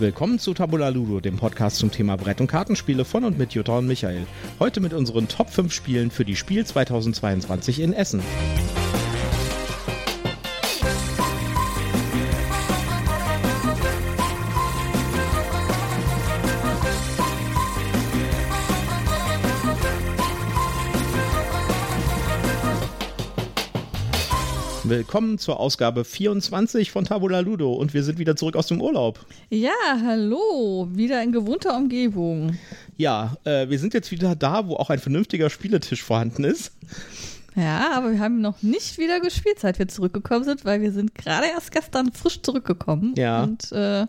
Willkommen zu Tabula Ludo, dem Podcast zum Thema Brett- und Kartenspiele von und mit Jutta und Michael. Heute mit unseren Top 5 Spielen für die Spiel 2022 in Essen. Willkommen zur Ausgabe 24 von Tabula Ludo und wir sind wieder zurück aus dem Urlaub. Ja, hallo, wieder in gewohnter Umgebung. Ja, äh, wir sind jetzt wieder da, wo auch ein vernünftiger Spieletisch vorhanden ist. Ja, aber wir haben noch nicht wieder gespielt, seit wir zurückgekommen sind, weil wir sind gerade erst gestern frisch zurückgekommen. Ja. Und äh,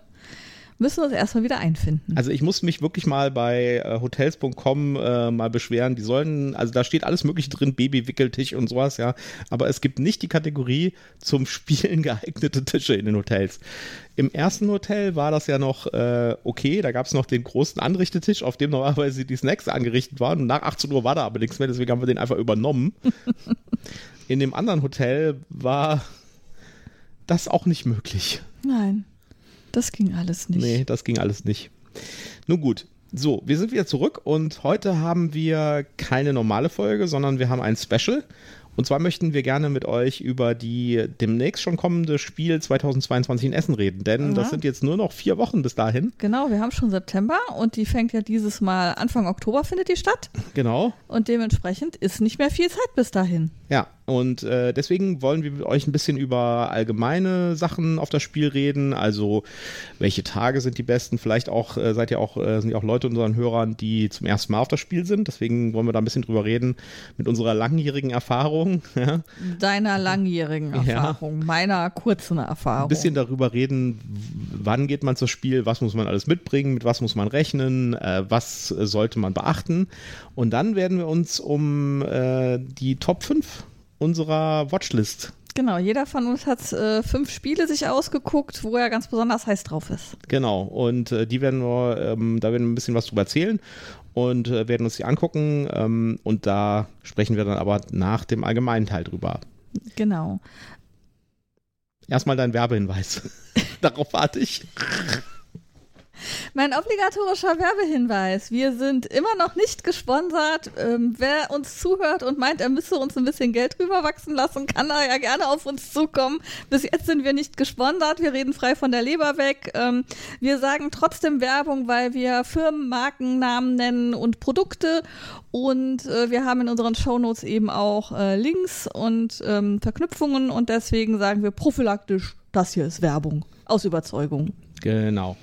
müssen uns erstmal wieder einfinden. Also ich muss mich wirklich mal bei äh, hotels.com äh, mal beschweren. Die sollen, also da steht alles mögliche drin, Babywickeltisch und sowas, ja. Aber es gibt nicht die Kategorie zum Spielen geeignete Tische in den Hotels. Im ersten Hotel war das ja noch äh, okay, da gab es noch den großen Anrichtetisch, auf dem normalerweise die Snacks angerichtet waren. Und nach 18 Uhr war da aber nichts mehr, deswegen haben wir den einfach übernommen. in dem anderen Hotel war das auch nicht möglich. Nein. Das ging alles nicht. Nee, das ging alles nicht. Nun gut. So, wir sind wieder zurück und heute haben wir keine normale Folge, sondern wir haben ein Special. Und zwar möchten wir gerne mit euch über die demnächst schon kommende Spiel 2022 in Essen reden, denn ja. das sind jetzt nur noch vier Wochen bis dahin. Genau, wir haben schon September und die fängt ja dieses Mal Anfang Oktober findet die statt. Genau. Und dementsprechend ist nicht mehr viel Zeit bis dahin. Ja, und äh, deswegen wollen wir mit euch ein bisschen über allgemeine Sachen auf das Spiel reden. Also welche Tage sind die besten? Vielleicht auch äh, seid ihr auch äh, sind ja auch Leute unseren Hörern, die zum ersten Mal auf das Spiel sind. Deswegen wollen wir da ein bisschen drüber reden mit unserer langjährigen Erfahrung. Ja. Deiner langjährigen Erfahrung, ja. meiner kurzen Erfahrung. Ein bisschen darüber reden, wann geht man zum Spiel, was muss man alles mitbringen, mit was muss man rechnen, äh, was sollte man beachten. Und dann werden wir uns um äh, die Top 5 unserer Watchlist. Genau, jeder von uns hat äh, fünf Spiele sich ausgeguckt, wo er ganz besonders heiß drauf ist. Genau, und äh, die werden wir, ähm, da werden wir ein bisschen was drüber erzählen und äh, werden uns die angucken ähm, und da sprechen wir dann aber nach dem allgemeinen Teil drüber. Genau. Erstmal dein Werbehinweis. Darauf warte ich. Mein obligatorischer Werbehinweis. Wir sind immer noch nicht gesponsert. Ähm, wer uns zuhört und meint, er müsse uns ein bisschen Geld rüberwachsen lassen, kann da ja gerne auf uns zukommen. Bis jetzt sind wir nicht gesponsert. Wir reden frei von der Leber weg. Ähm, wir sagen trotzdem Werbung, weil wir Firmen, Markennamen nennen und Produkte. Und äh, wir haben in unseren Shownotes eben auch äh, Links und ähm, Verknüpfungen. Und deswegen sagen wir prophylaktisch, das hier ist Werbung. Aus Überzeugung. Genau.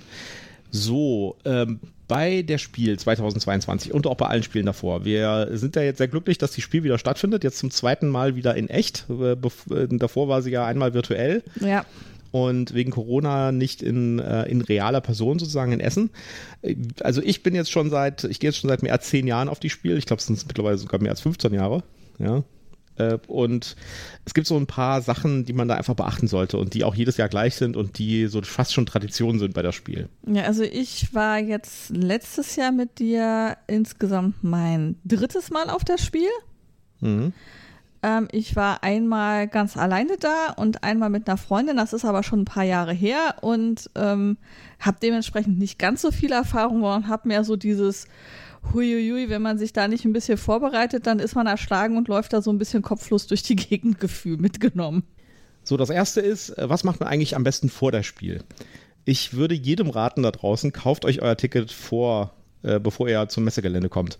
So, ähm, bei der Spiel 2022 und auch bei allen Spielen davor. Wir sind ja jetzt sehr glücklich, dass die Spiel wieder stattfindet. Jetzt zum zweiten Mal wieder in echt. Äh, äh, davor war sie ja einmal virtuell. Ja. Und wegen Corona nicht in, äh, in realer Person sozusagen in Essen. Also ich bin jetzt schon seit, ich gehe jetzt schon seit mehr als zehn Jahren auf die Spiel. Ich glaube, es sind mittlerweile sogar mehr als 15 Jahre. Ja, und es gibt so ein paar Sachen, die man da einfach beachten sollte und die auch jedes Jahr gleich sind und die so fast schon Tradition sind bei das Spiel. Ja, also ich war jetzt letztes Jahr mit dir insgesamt mein drittes Mal auf das Spiel. Mhm. Ähm, ich war einmal ganz alleine da und einmal mit einer Freundin, das ist aber schon ein paar Jahre her und ähm, habe dementsprechend nicht ganz so viel Erfahrung und habe mehr so dieses huiuiui, wenn man sich da nicht ein bisschen vorbereitet, dann ist man erschlagen und läuft da so ein bisschen kopflos durch die Gegend Gefühl mitgenommen. So, das erste ist, äh, was macht man eigentlich am besten vor das Spiel? Ich würde jedem raten da draußen, kauft euch euer Ticket vor, äh, bevor ihr zum Messegelände kommt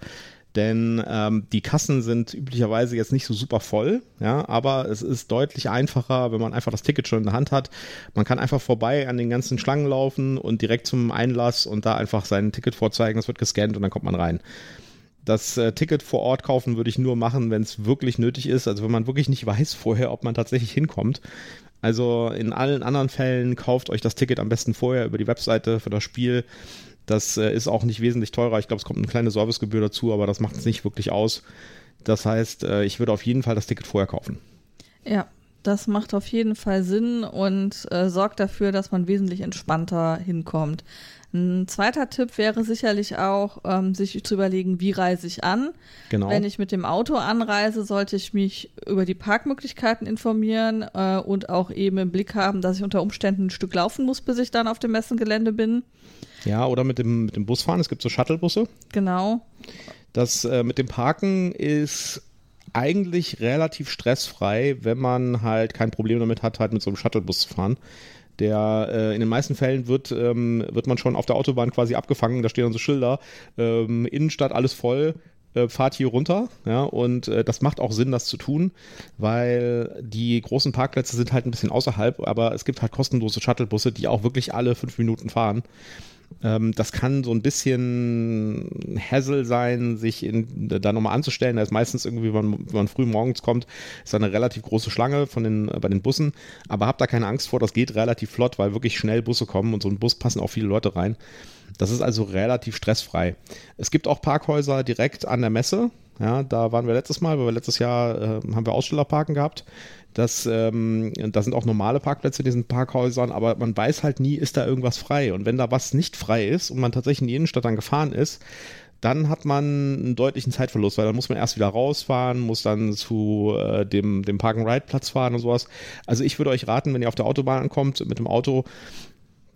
denn ähm, die Kassen sind üblicherweise jetzt nicht so super voll, ja, aber es ist deutlich einfacher, wenn man einfach das Ticket schon in der Hand hat. Man kann einfach vorbei an den ganzen Schlangen laufen und direkt zum Einlass und da einfach sein Ticket vorzeigen, es wird gescannt und dann kommt man rein. Das äh, Ticket vor Ort kaufen würde ich nur machen, wenn es wirklich nötig ist, also wenn man wirklich nicht weiß vorher, ob man tatsächlich hinkommt. Also in allen anderen Fällen kauft euch das Ticket am besten vorher über die Webseite für das Spiel das äh, ist auch nicht wesentlich teurer. Ich glaube, es kommt eine kleine Servicegebühr dazu, aber das macht es nicht wirklich aus. Das heißt, äh, ich würde auf jeden Fall das Ticket vorher kaufen. Ja, das macht auf jeden Fall Sinn und äh, sorgt dafür, dass man wesentlich entspannter hinkommt. Ein zweiter Tipp wäre sicherlich auch, ähm, sich zu überlegen, wie reise ich an. Genau. Wenn ich mit dem Auto anreise, sollte ich mich über die Parkmöglichkeiten informieren äh, und auch eben im Blick haben, dass ich unter Umständen ein Stück laufen muss, bis ich dann auf dem Messengelände bin. Ja, oder mit dem, mit dem Bus fahren. Es gibt so Shuttlebusse. Genau. Das äh, mit dem Parken ist eigentlich relativ stressfrei, wenn man halt kein Problem damit hat, halt mit so einem Shuttlebus zu fahren. Der äh, in den meisten Fällen wird, ähm, wird man schon auf der Autobahn quasi abgefangen. Da stehen dann so Schilder. Ähm, Innenstadt alles voll. Äh, fahrt hier runter, ja, und äh, das macht auch Sinn, das zu tun, weil die großen Parkplätze sind halt ein bisschen außerhalb, aber es gibt halt kostenlose Shuttlebusse, die auch wirklich alle fünf Minuten fahren. Ähm, das kann so ein bisschen Hassel sein, sich in, da nochmal anzustellen. Da ist meistens irgendwie, wenn man, wenn man früh morgens kommt, ist da eine relativ große Schlange von den, äh, bei den Bussen. Aber habt da keine Angst vor, das geht relativ flott, weil wirklich schnell Busse kommen und so ein Bus passen auch viele Leute rein. Das ist also relativ stressfrei. Es gibt auch Parkhäuser direkt an der Messe. Ja, da waren wir letztes Mal, weil wir letztes Jahr äh, haben wir Ausstellerparken gehabt. Das, ähm, da sind auch normale Parkplätze in diesen Parkhäusern, aber man weiß halt nie, ist da irgendwas frei. Und wenn da was nicht frei ist und man tatsächlich in die Innenstadt dann gefahren ist, dann hat man einen deutlichen Zeitverlust, weil dann muss man erst wieder rausfahren, muss dann zu äh, dem, dem Park-and-Ride-Platz fahren und sowas. Also ich würde euch raten, wenn ihr auf der Autobahn ankommt mit dem Auto,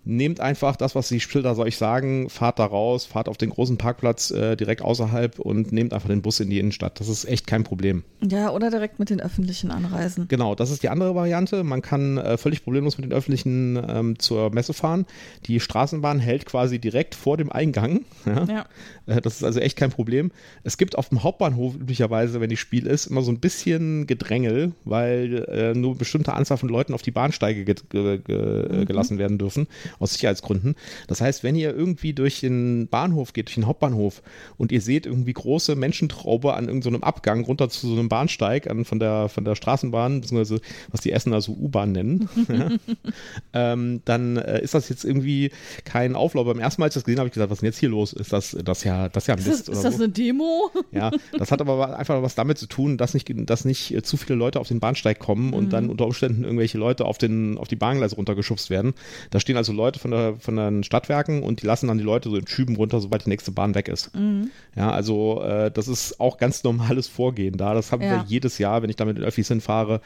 nehmt einfach das, was die Schilder euch sagen, fahrt da raus, fahrt auf den großen Parkplatz äh, direkt außerhalb und nehmt einfach den Bus in die Innenstadt. Das ist echt kein Problem. Ja, oder direkt mit den öffentlichen anreisen. Genau, das ist die andere Variante. Man kann äh, völlig problemlos mit den öffentlichen ähm, zur Messe fahren. Die Straßenbahn hält quasi direkt vor dem Eingang. Ja? ja. Äh, das ist also echt kein Problem. Es gibt auf dem Hauptbahnhof üblicherweise, wenn die Spiel ist, immer so ein bisschen Gedrängel, weil äh, nur bestimmte Anzahl von Leuten auf die Bahnsteige ge ge ge mhm. gelassen werden dürfen aus Sicherheitsgründen. Das heißt, wenn ihr irgendwie durch den Bahnhof geht, durch den Hauptbahnhof und ihr seht irgendwie große Menschentraube an irgendeinem so Abgang runter zu so einem Bahnsteig an, von, der, von der Straßenbahn, beziehungsweise was die Essener so U-Bahn nennen, ja, ähm, dann äh, ist das jetzt irgendwie kein Auflauf. Beim ersten Mal, als ich das gesehen habe, habe ich gesagt, was ist denn jetzt hier los? Ist das, das ja, das ja Mist? Ist das, ist das so? eine Demo? Ja, das hat aber einfach was damit zu tun, dass nicht, dass nicht äh, zu viele Leute auf den Bahnsteig kommen mhm. und dann unter Umständen irgendwelche Leute auf, den, auf die Bahngleise runtergeschubst werden. Da stehen also Leute von, der, von den Stadtwerken und die lassen dann die Leute so in Schüben runter, sobald die nächste Bahn weg ist. Mhm. Ja, also äh, das ist auch ganz normales Vorgehen da. Das haben ja. wir jedes Jahr, wenn ich da mit den Öffis hinfahre,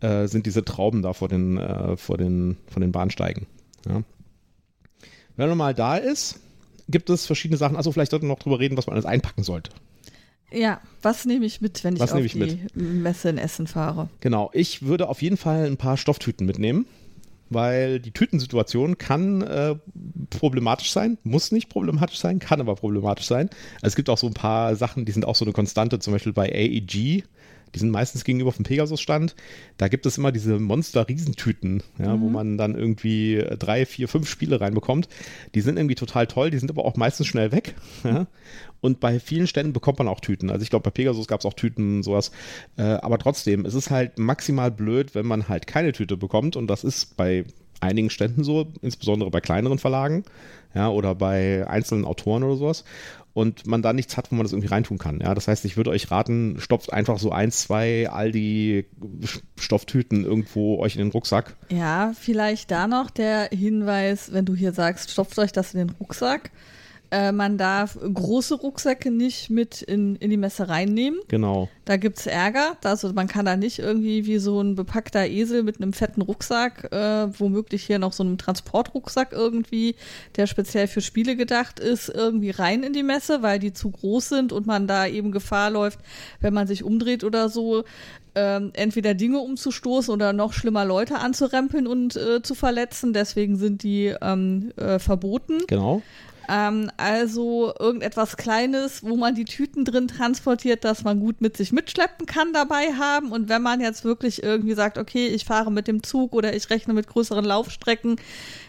äh, sind diese Trauben da vor den, äh, vor den, von den Bahnsteigen. Ja. Wenn man mal da ist, gibt es verschiedene Sachen. Also vielleicht sollten wir noch drüber reden, was man alles einpacken sollte. Ja, was nehme ich mit, wenn ich was auf ich die mit? Messe in Essen fahre? Genau, ich würde auf jeden Fall ein paar Stofftüten mitnehmen weil die Tütensituation kann äh, problematisch sein, muss nicht problematisch sein, kann aber problematisch sein. Also es gibt auch so ein paar Sachen, die sind auch so eine Konstante, zum Beispiel bei AEG. Die sind meistens gegenüber vom Pegasus-Stand. Da gibt es immer diese Monster-Riesentüten, ja, mhm. wo man dann irgendwie drei, vier, fünf Spiele reinbekommt. Die sind irgendwie total toll, die sind aber auch meistens schnell weg. Ja. Und bei vielen Ständen bekommt man auch Tüten. Also ich glaube, bei Pegasus gab es auch Tüten, sowas. Äh, aber trotzdem, es ist halt maximal blöd, wenn man halt keine Tüte bekommt. Und das ist bei einigen Ständen so, insbesondere bei kleineren Verlagen, ja, oder bei einzelnen Autoren oder sowas. Und man da nichts hat, wo man das irgendwie reintun kann. Ja, das heißt, ich würde euch raten, stopft einfach so ein, zwei Aldi Stofftüten irgendwo euch in den Rucksack. Ja, vielleicht da noch der Hinweis, wenn du hier sagst, stopft euch das in den Rucksack äh, man darf große Rucksäcke nicht mit in, in die Messe reinnehmen. Genau. Da gibt es Ärger. Also man kann da nicht irgendwie wie so ein bepackter Esel mit einem fetten Rucksack, äh, womöglich hier noch so einem Transportrucksack irgendwie, der speziell für Spiele gedacht ist, irgendwie rein in die Messe, weil die zu groß sind und man da eben Gefahr läuft, wenn man sich umdreht oder so, ähm, entweder Dinge umzustoßen oder noch schlimmer Leute anzurempeln und äh, zu verletzen. Deswegen sind die ähm, äh, verboten. Genau. Ähm, also irgendetwas Kleines, wo man die Tüten drin transportiert, dass man gut mit sich mitschleppen kann, dabei haben. Und wenn man jetzt wirklich irgendwie sagt, okay, ich fahre mit dem Zug oder ich rechne mit größeren Laufstrecken,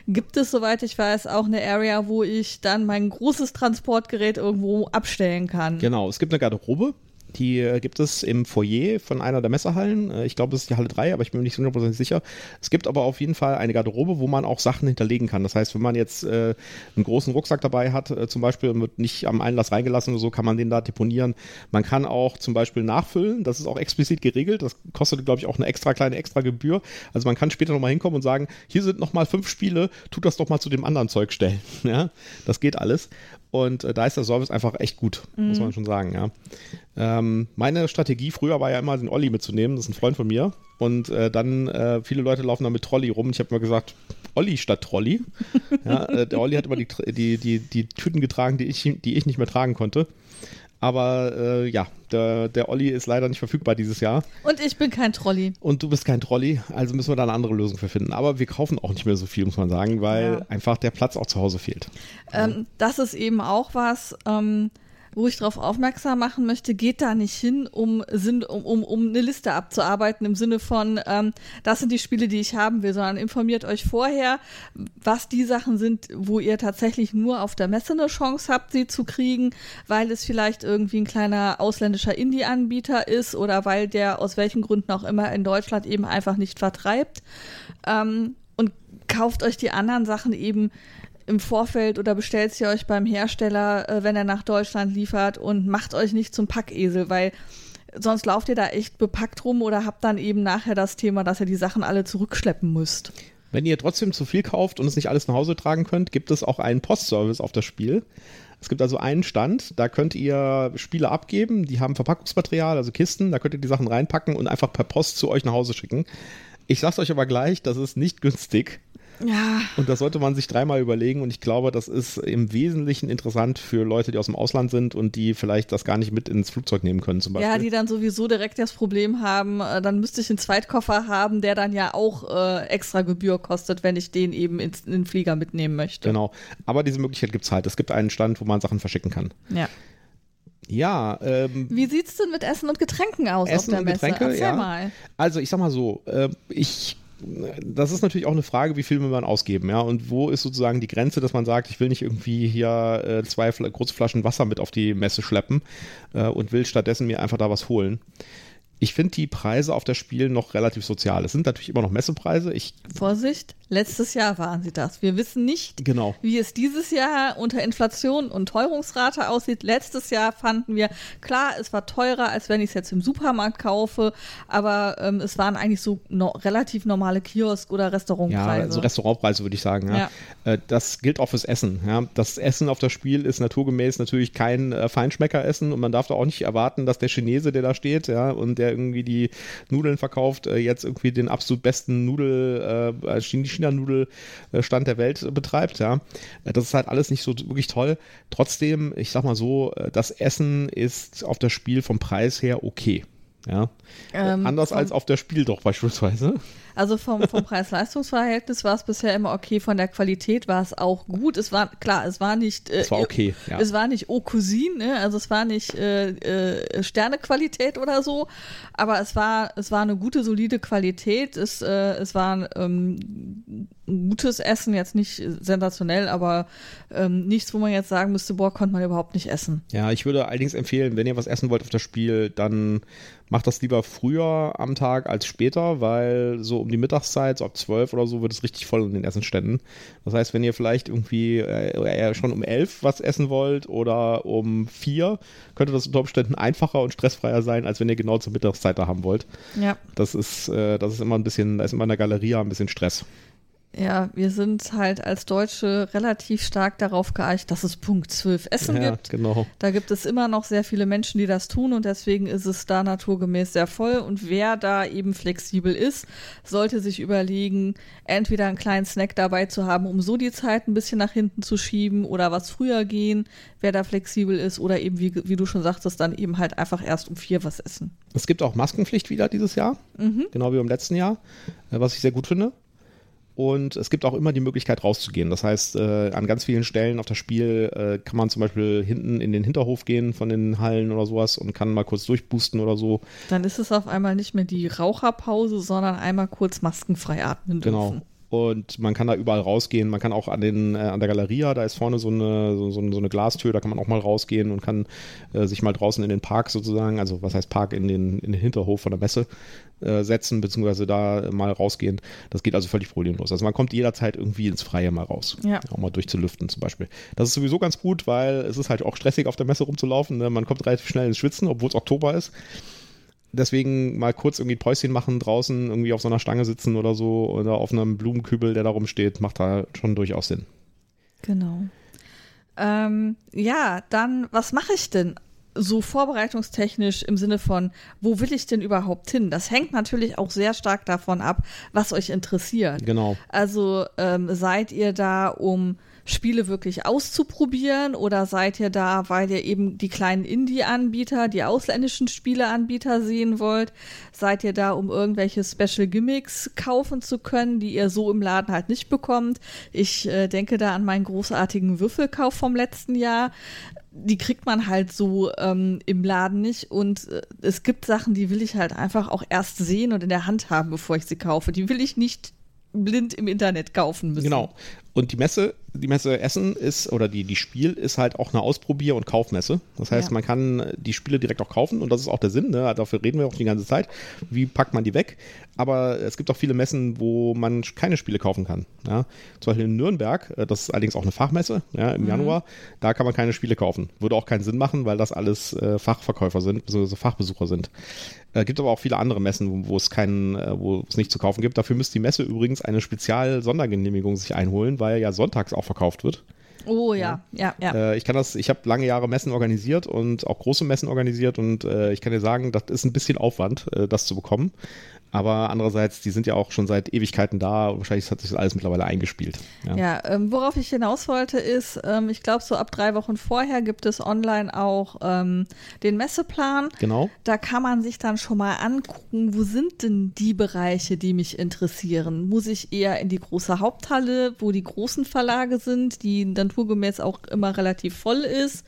gibt es, soweit ich weiß, auch eine Area, wo ich dann mein großes Transportgerät irgendwo abstellen kann. Genau, es gibt eine Garderobe Die äh, gibt es im Foyer von einer der Messehallen. Äh, ich glaube, das ist die Halle 3, aber ich bin mir nicht 100% sicher. Es gibt aber auf jeden Fall eine Garderobe, wo man auch Sachen hinterlegen kann. Das heißt, wenn man jetzt äh, einen großen Rucksack dabei hat, äh, zum Beispiel, und wird nicht am Einlass reingelassen oder so, kann man den da deponieren. Man kann auch zum Beispiel nachfüllen. Das ist auch explizit geregelt. Das kostet, glaube ich, auch eine extra kleine extra Gebühr. Also man kann später nochmal hinkommen und sagen, hier sind nochmal fünf Spiele, tut das doch mal zu dem anderen Zeug stellen. Ja, das geht alles. Und äh, da ist der Service einfach echt gut, mhm. muss man schon sagen, ja. Ähm, meine Strategie früher war ja immer, den Olli mitzunehmen, das ist ein Freund von mir. Und äh, dann, äh, viele Leute laufen da mit Trolli rum. Ich habe mir gesagt, Olli statt Trolli. ja, äh, der Olli hat immer die, die, die, die Tüten getragen, die ich, die ich nicht mehr tragen konnte. Aber äh, ja, der, der Olli ist leider nicht verfügbar dieses Jahr. Und ich bin kein Trolli. Und du bist kein Trolli, also müssen wir da eine andere Lösung für finden. Aber wir kaufen auch nicht mehr so viel, muss man sagen, weil ja. einfach der Platz auch zu Hause fehlt. Ähm, das ist eben auch was. Ähm, wo ich darauf aufmerksam machen möchte, geht da nicht hin, um, um, um, um eine Liste abzuarbeiten im Sinne von, ähm, das sind die Spiele, die ich haben will, sondern informiert euch vorher, was die Sachen sind, wo ihr tatsächlich nur auf der Messe eine Chance habt, sie zu kriegen, weil es vielleicht irgendwie ein kleiner ausländischer Indie-Anbieter ist oder weil der aus welchen Gründen auch immer in Deutschland eben einfach nicht vertreibt. Ähm, und kauft euch die anderen Sachen eben im Vorfeld oder bestellt sie euch beim Hersteller, äh, wenn er nach Deutschland liefert und macht euch nicht zum Packesel, weil sonst lauft ihr da echt bepackt rum oder habt dann eben nachher das Thema, dass ihr die Sachen alle zurückschleppen müsst. Wenn ihr trotzdem zu viel kauft und es nicht alles nach Hause tragen könnt, gibt es auch einen Postservice auf das Spiel. Es gibt also einen Stand, da könnt ihr Spiele abgeben, die haben Verpackungsmaterial, also Kisten, da könnt ihr die Sachen reinpacken und einfach per Post zu euch nach Hause schicken. Ich sag's euch aber gleich, das ist nicht günstig. Ja. Und das sollte man sich dreimal überlegen. Und ich glaube, das ist im Wesentlichen interessant für Leute, die aus dem Ausland sind und die vielleicht das gar nicht mit ins Flugzeug nehmen können, zum Beispiel. Ja, die dann sowieso direkt das Problem haben, äh, dann müsste ich einen Zweitkoffer haben, der dann ja auch äh, extra Gebühr kostet, wenn ich den eben ins, in den Flieger mitnehmen möchte. Genau. Aber diese Möglichkeit gibt es halt. Es gibt einen Stand, wo man Sachen verschicken kann. Ja. Ja. Ähm, Wie sieht es denn mit Essen und Getränken aus Essen auf der Messe? Getränke, Erzähl ja. mal. Also ich sag mal so, äh, ich das ist natürlich auch eine Frage, wie viel will man ausgeben, ja, und wo ist sozusagen die Grenze, dass man sagt, ich will nicht irgendwie hier äh, zwei große Flaschen Wasser mit auf die Messe schleppen äh, und will stattdessen mir einfach da was holen. Ich finde die Preise auf das Spiel noch relativ sozial. Es sind natürlich immer noch Messepreise. Ich Vorsicht, letztes Jahr waren sie das. Wir wissen nicht, genau. wie es dieses Jahr unter Inflation und Teuerungsrate aussieht. Letztes Jahr fanden wir, klar, es war teurer, als wenn ich es jetzt im Supermarkt kaufe, aber ähm, es waren eigentlich so no relativ normale Kiosk- oder Restaurantpreise. Ja, so Restaurantpreise würde ich sagen. Ja. ja. Äh, das gilt auch fürs Essen. Ja. Das Essen auf das Spiel ist naturgemäß natürlich kein äh, Feinschmeckeressen und man darf da auch nicht erwarten, dass der Chinese, der da steht, ja, und der irgendwie die Nudeln verkauft, äh, jetzt irgendwie den absolut besten Nudel, äh, China-Nudelstand der Welt betreibt. Ja, äh, das ist halt alles nicht so wirklich toll. Trotzdem, ich sag mal so, äh, das Essen ist auf das Spiel vom Preis her okay. Ja. Ähm, Anders als auf der Spiel doch beispielsweise. Also vom, vom Preis-Leistungs-Verhältnis war es bisher immer okay, von der Qualität war es auch gut. Es war, klar, es war nicht. Äh, es war okay, ja. Es war nicht Eau Cousine, ne? also es war nicht äh, äh, Sternequalität oder so, aber es war, es war eine gute, solide Qualität. Es, äh, es war ähm, gutes Essen, jetzt nicht sensationell, aber ähm, nichts, wo man jetzt sagen müsste, boah, konnte man überhaupt nicht essen. Ja, ich würde allerdings empfehlen, wenn ihr was essen wollt auf das Spiel, dann macht das lieber früher am Tag als später, weil so um die Mittagszeit, so ab 12 oder so, wird es richtig voll in den Essenständen. Das heißt, wenn ihr vielleicht irgendwie äh, schon um 11 was essen wollt oder um 4, könnte das unter Umständen einfacher und stressfreier sein, als wenn ihr genau zur Mittagszeit da haben wollt. Ja. Das ist, äh, das ist immer ein bisschen, da ist immer in der Galeria ein bisschen Stress. Ja, wir sind halt als Deutsche relativ stark darauf geeicht, dass es Punkt 12 Essen ja, gibt. Genau. Da gibt es immer noch sehr viele Menschen, die das tun und deswegen ist es da naturgemäß sehr voll. Und wer da eben flexibel ist, sollte sich überlegen, entweder einen kleinen Snack dabei zu haben, um so die Zeit ein bisschen nach hinten zu schieben oder was früher gehen, wer da flexibel ist oder eben, wie, wie du schon sagtest, dann eben halt einfach erst um vier was essen. Es gibt auch Maskenpflicht wieder dieses Jahr, mhm. genau wie im letzten Jahr, äh, was ich sehr gut finde. Und es gibt auch immer die Möglichkeit rauszugehen. Das heißt, äh, an ganz vielen Stellen auf das Spiel äh, kann man zum Beispiel hinten in den Hinterhof gehen von den Hallen oder sowas und kann mal kurz durchboosten oder so. Dann ist es auf einmal nicht mehr die Raucherpause, sondern einmal kurz maskenfrei atmen genau. dürfen. Genau. Und man kann da überall rausgehen. Man kann auch an, den, äh, an der Galeria, da ist vorne so eine, so, so, eine Glastür, da kann man auch mal rausgehen und kann äh, sich mal draußen in den Park sozusagen, also was heißt Park, in den, in den Hinterhof von der Messe äh, setzen, beziehungsweise da mal rausgehen. Das geht also völlig problemlos. Also man kommt jederzeit irgendwie ins Freie mal raus. Ja. Auch mal durchzulüften zum Beispiel. Das ist sowieso ganz gut, weil es ist halt auch stressig auf der Messe rumzulaufen. Ne? Man kommt relativ schnell ins Schwitzen, obwohl es Oktober ist deswegen mal kurz irgendwie ein Päuschen machen, draußen irgendwie auf so einer Stange sitzen oder so oder auf einem Blumenkübel, der da rumsteht, macht da schon durchaus Sinn. Genau. Ähm, ja, dann, was mache ich denn so vorbereitungstechnisch im Sinne von, wo will ich denn überhaupt hin? Das hängt natürlich auch sehr stark davon ab, was euch interessiert. Genau. Also ähm, seid ihr da, um Spiele wirklich auszuprobieren oder seid ihr da, weil ihr eben die kleinen Indie-Anbieter, die ausländischen Spieleanbieter sehen wollt? Seid ihr da, um irgendwelche Special Gimmicks kaufen zu können, die ihr so im Laden halt nicht bekommt? Ich äh, denke da an meinen großartigen Würfelkauf vom letzten Jahr die kriegt man halt so ähm, im Laden nicht. Und äh, es gibt Sachen, die will ich halt einfach auch erst sehen und in der Hand haben, bevor ich sie kaufe. Die will ich nicht blind im Internet kaufen müssen. Genau. Und die Messe, die Messe Essen ist, oder die, die Spiel ist halt auch eine Ausprobier- und Kaufmesse. Das heißt, ja. man kann die Spiele direkt auch kaufen und das ist auch der Sinn, ne? dafür reden wir auch die ganze Zeit. Wie packt man die weg? Aber es gibt auch viele Messen, wo man keine Spiele kaufen kann. Ja? Zum Beispiel in Nürnberg, äh, das ist allerdings auch eine Fachmesse ja, im mhm. Januar, da kann man keine Spiele kaufen. Würde auch keinen Sinn machen, weil das alles äh, Fachverkäufer sind, beziehungsweise Fachbesucher sind. Äh, gibt aber auch viele andere Messen, wo, wo es keinen, äh, wo es nicht zu kaufen gibt. Dafür müsste die Messe übrigens eine Spezial-Sondergenehmigung sich einholen, weil ja sonntags auch verkauft wird. Oh ja, ja, ja. ja. Äh, ich kann das, ich habe lange Jahre Messen organisiert und auch große Messen organisiert und äh, ich kann dir sagen, das ist ein bisschen Aufwand, äh, das zu bekommen. Aber andererseits, die sind ja auch schon seit Ewigkeiten da. Wahrscheinlich hat sich das alles mittlerweile eingespielt. Ja, ja ähm, worauf ich hinaus wollte, ist, ähm, ich glaube, so ab drei Wochen vorher gibt es online auch ähm, den Messeplan. Genau. Da kann man sich dann schon mal angucken, wo sind denn die Bereiche, die mich interessieren? Muss ich eher in die große Haupthalle, wo die großen Verlage sind, die naturgemäß auch immer relativ voll ist?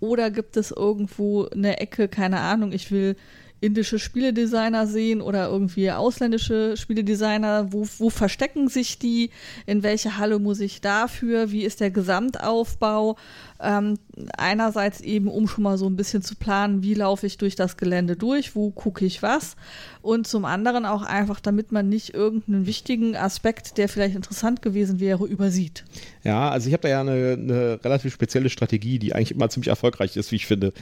Oder gibt es irgendwo eine Ecke, keine Ahnung, ich will indische Spieledesigner sehen oder irgendwie ausländische Spieledesigner? Wo, wo verstecken sich die? In welche Halle muss ich dafür? Wie ist der Gesamtaufbau? Ähm, einerseits eben, um schon mal so ein bisschen zu planen, wie laufe ich durch das Gelände durch, wo gucke ich was. Und zum anderen auch einfach, damit man nicht irgendeinen wichtigen Aspekt, der vielleicht interessant gewesen wäre, übersieht. Ja, also ich habe da ja eine, eine relativ spezielle Strategie, die eigentlich immer ziemlich erfolgreich ist, wie ich finde.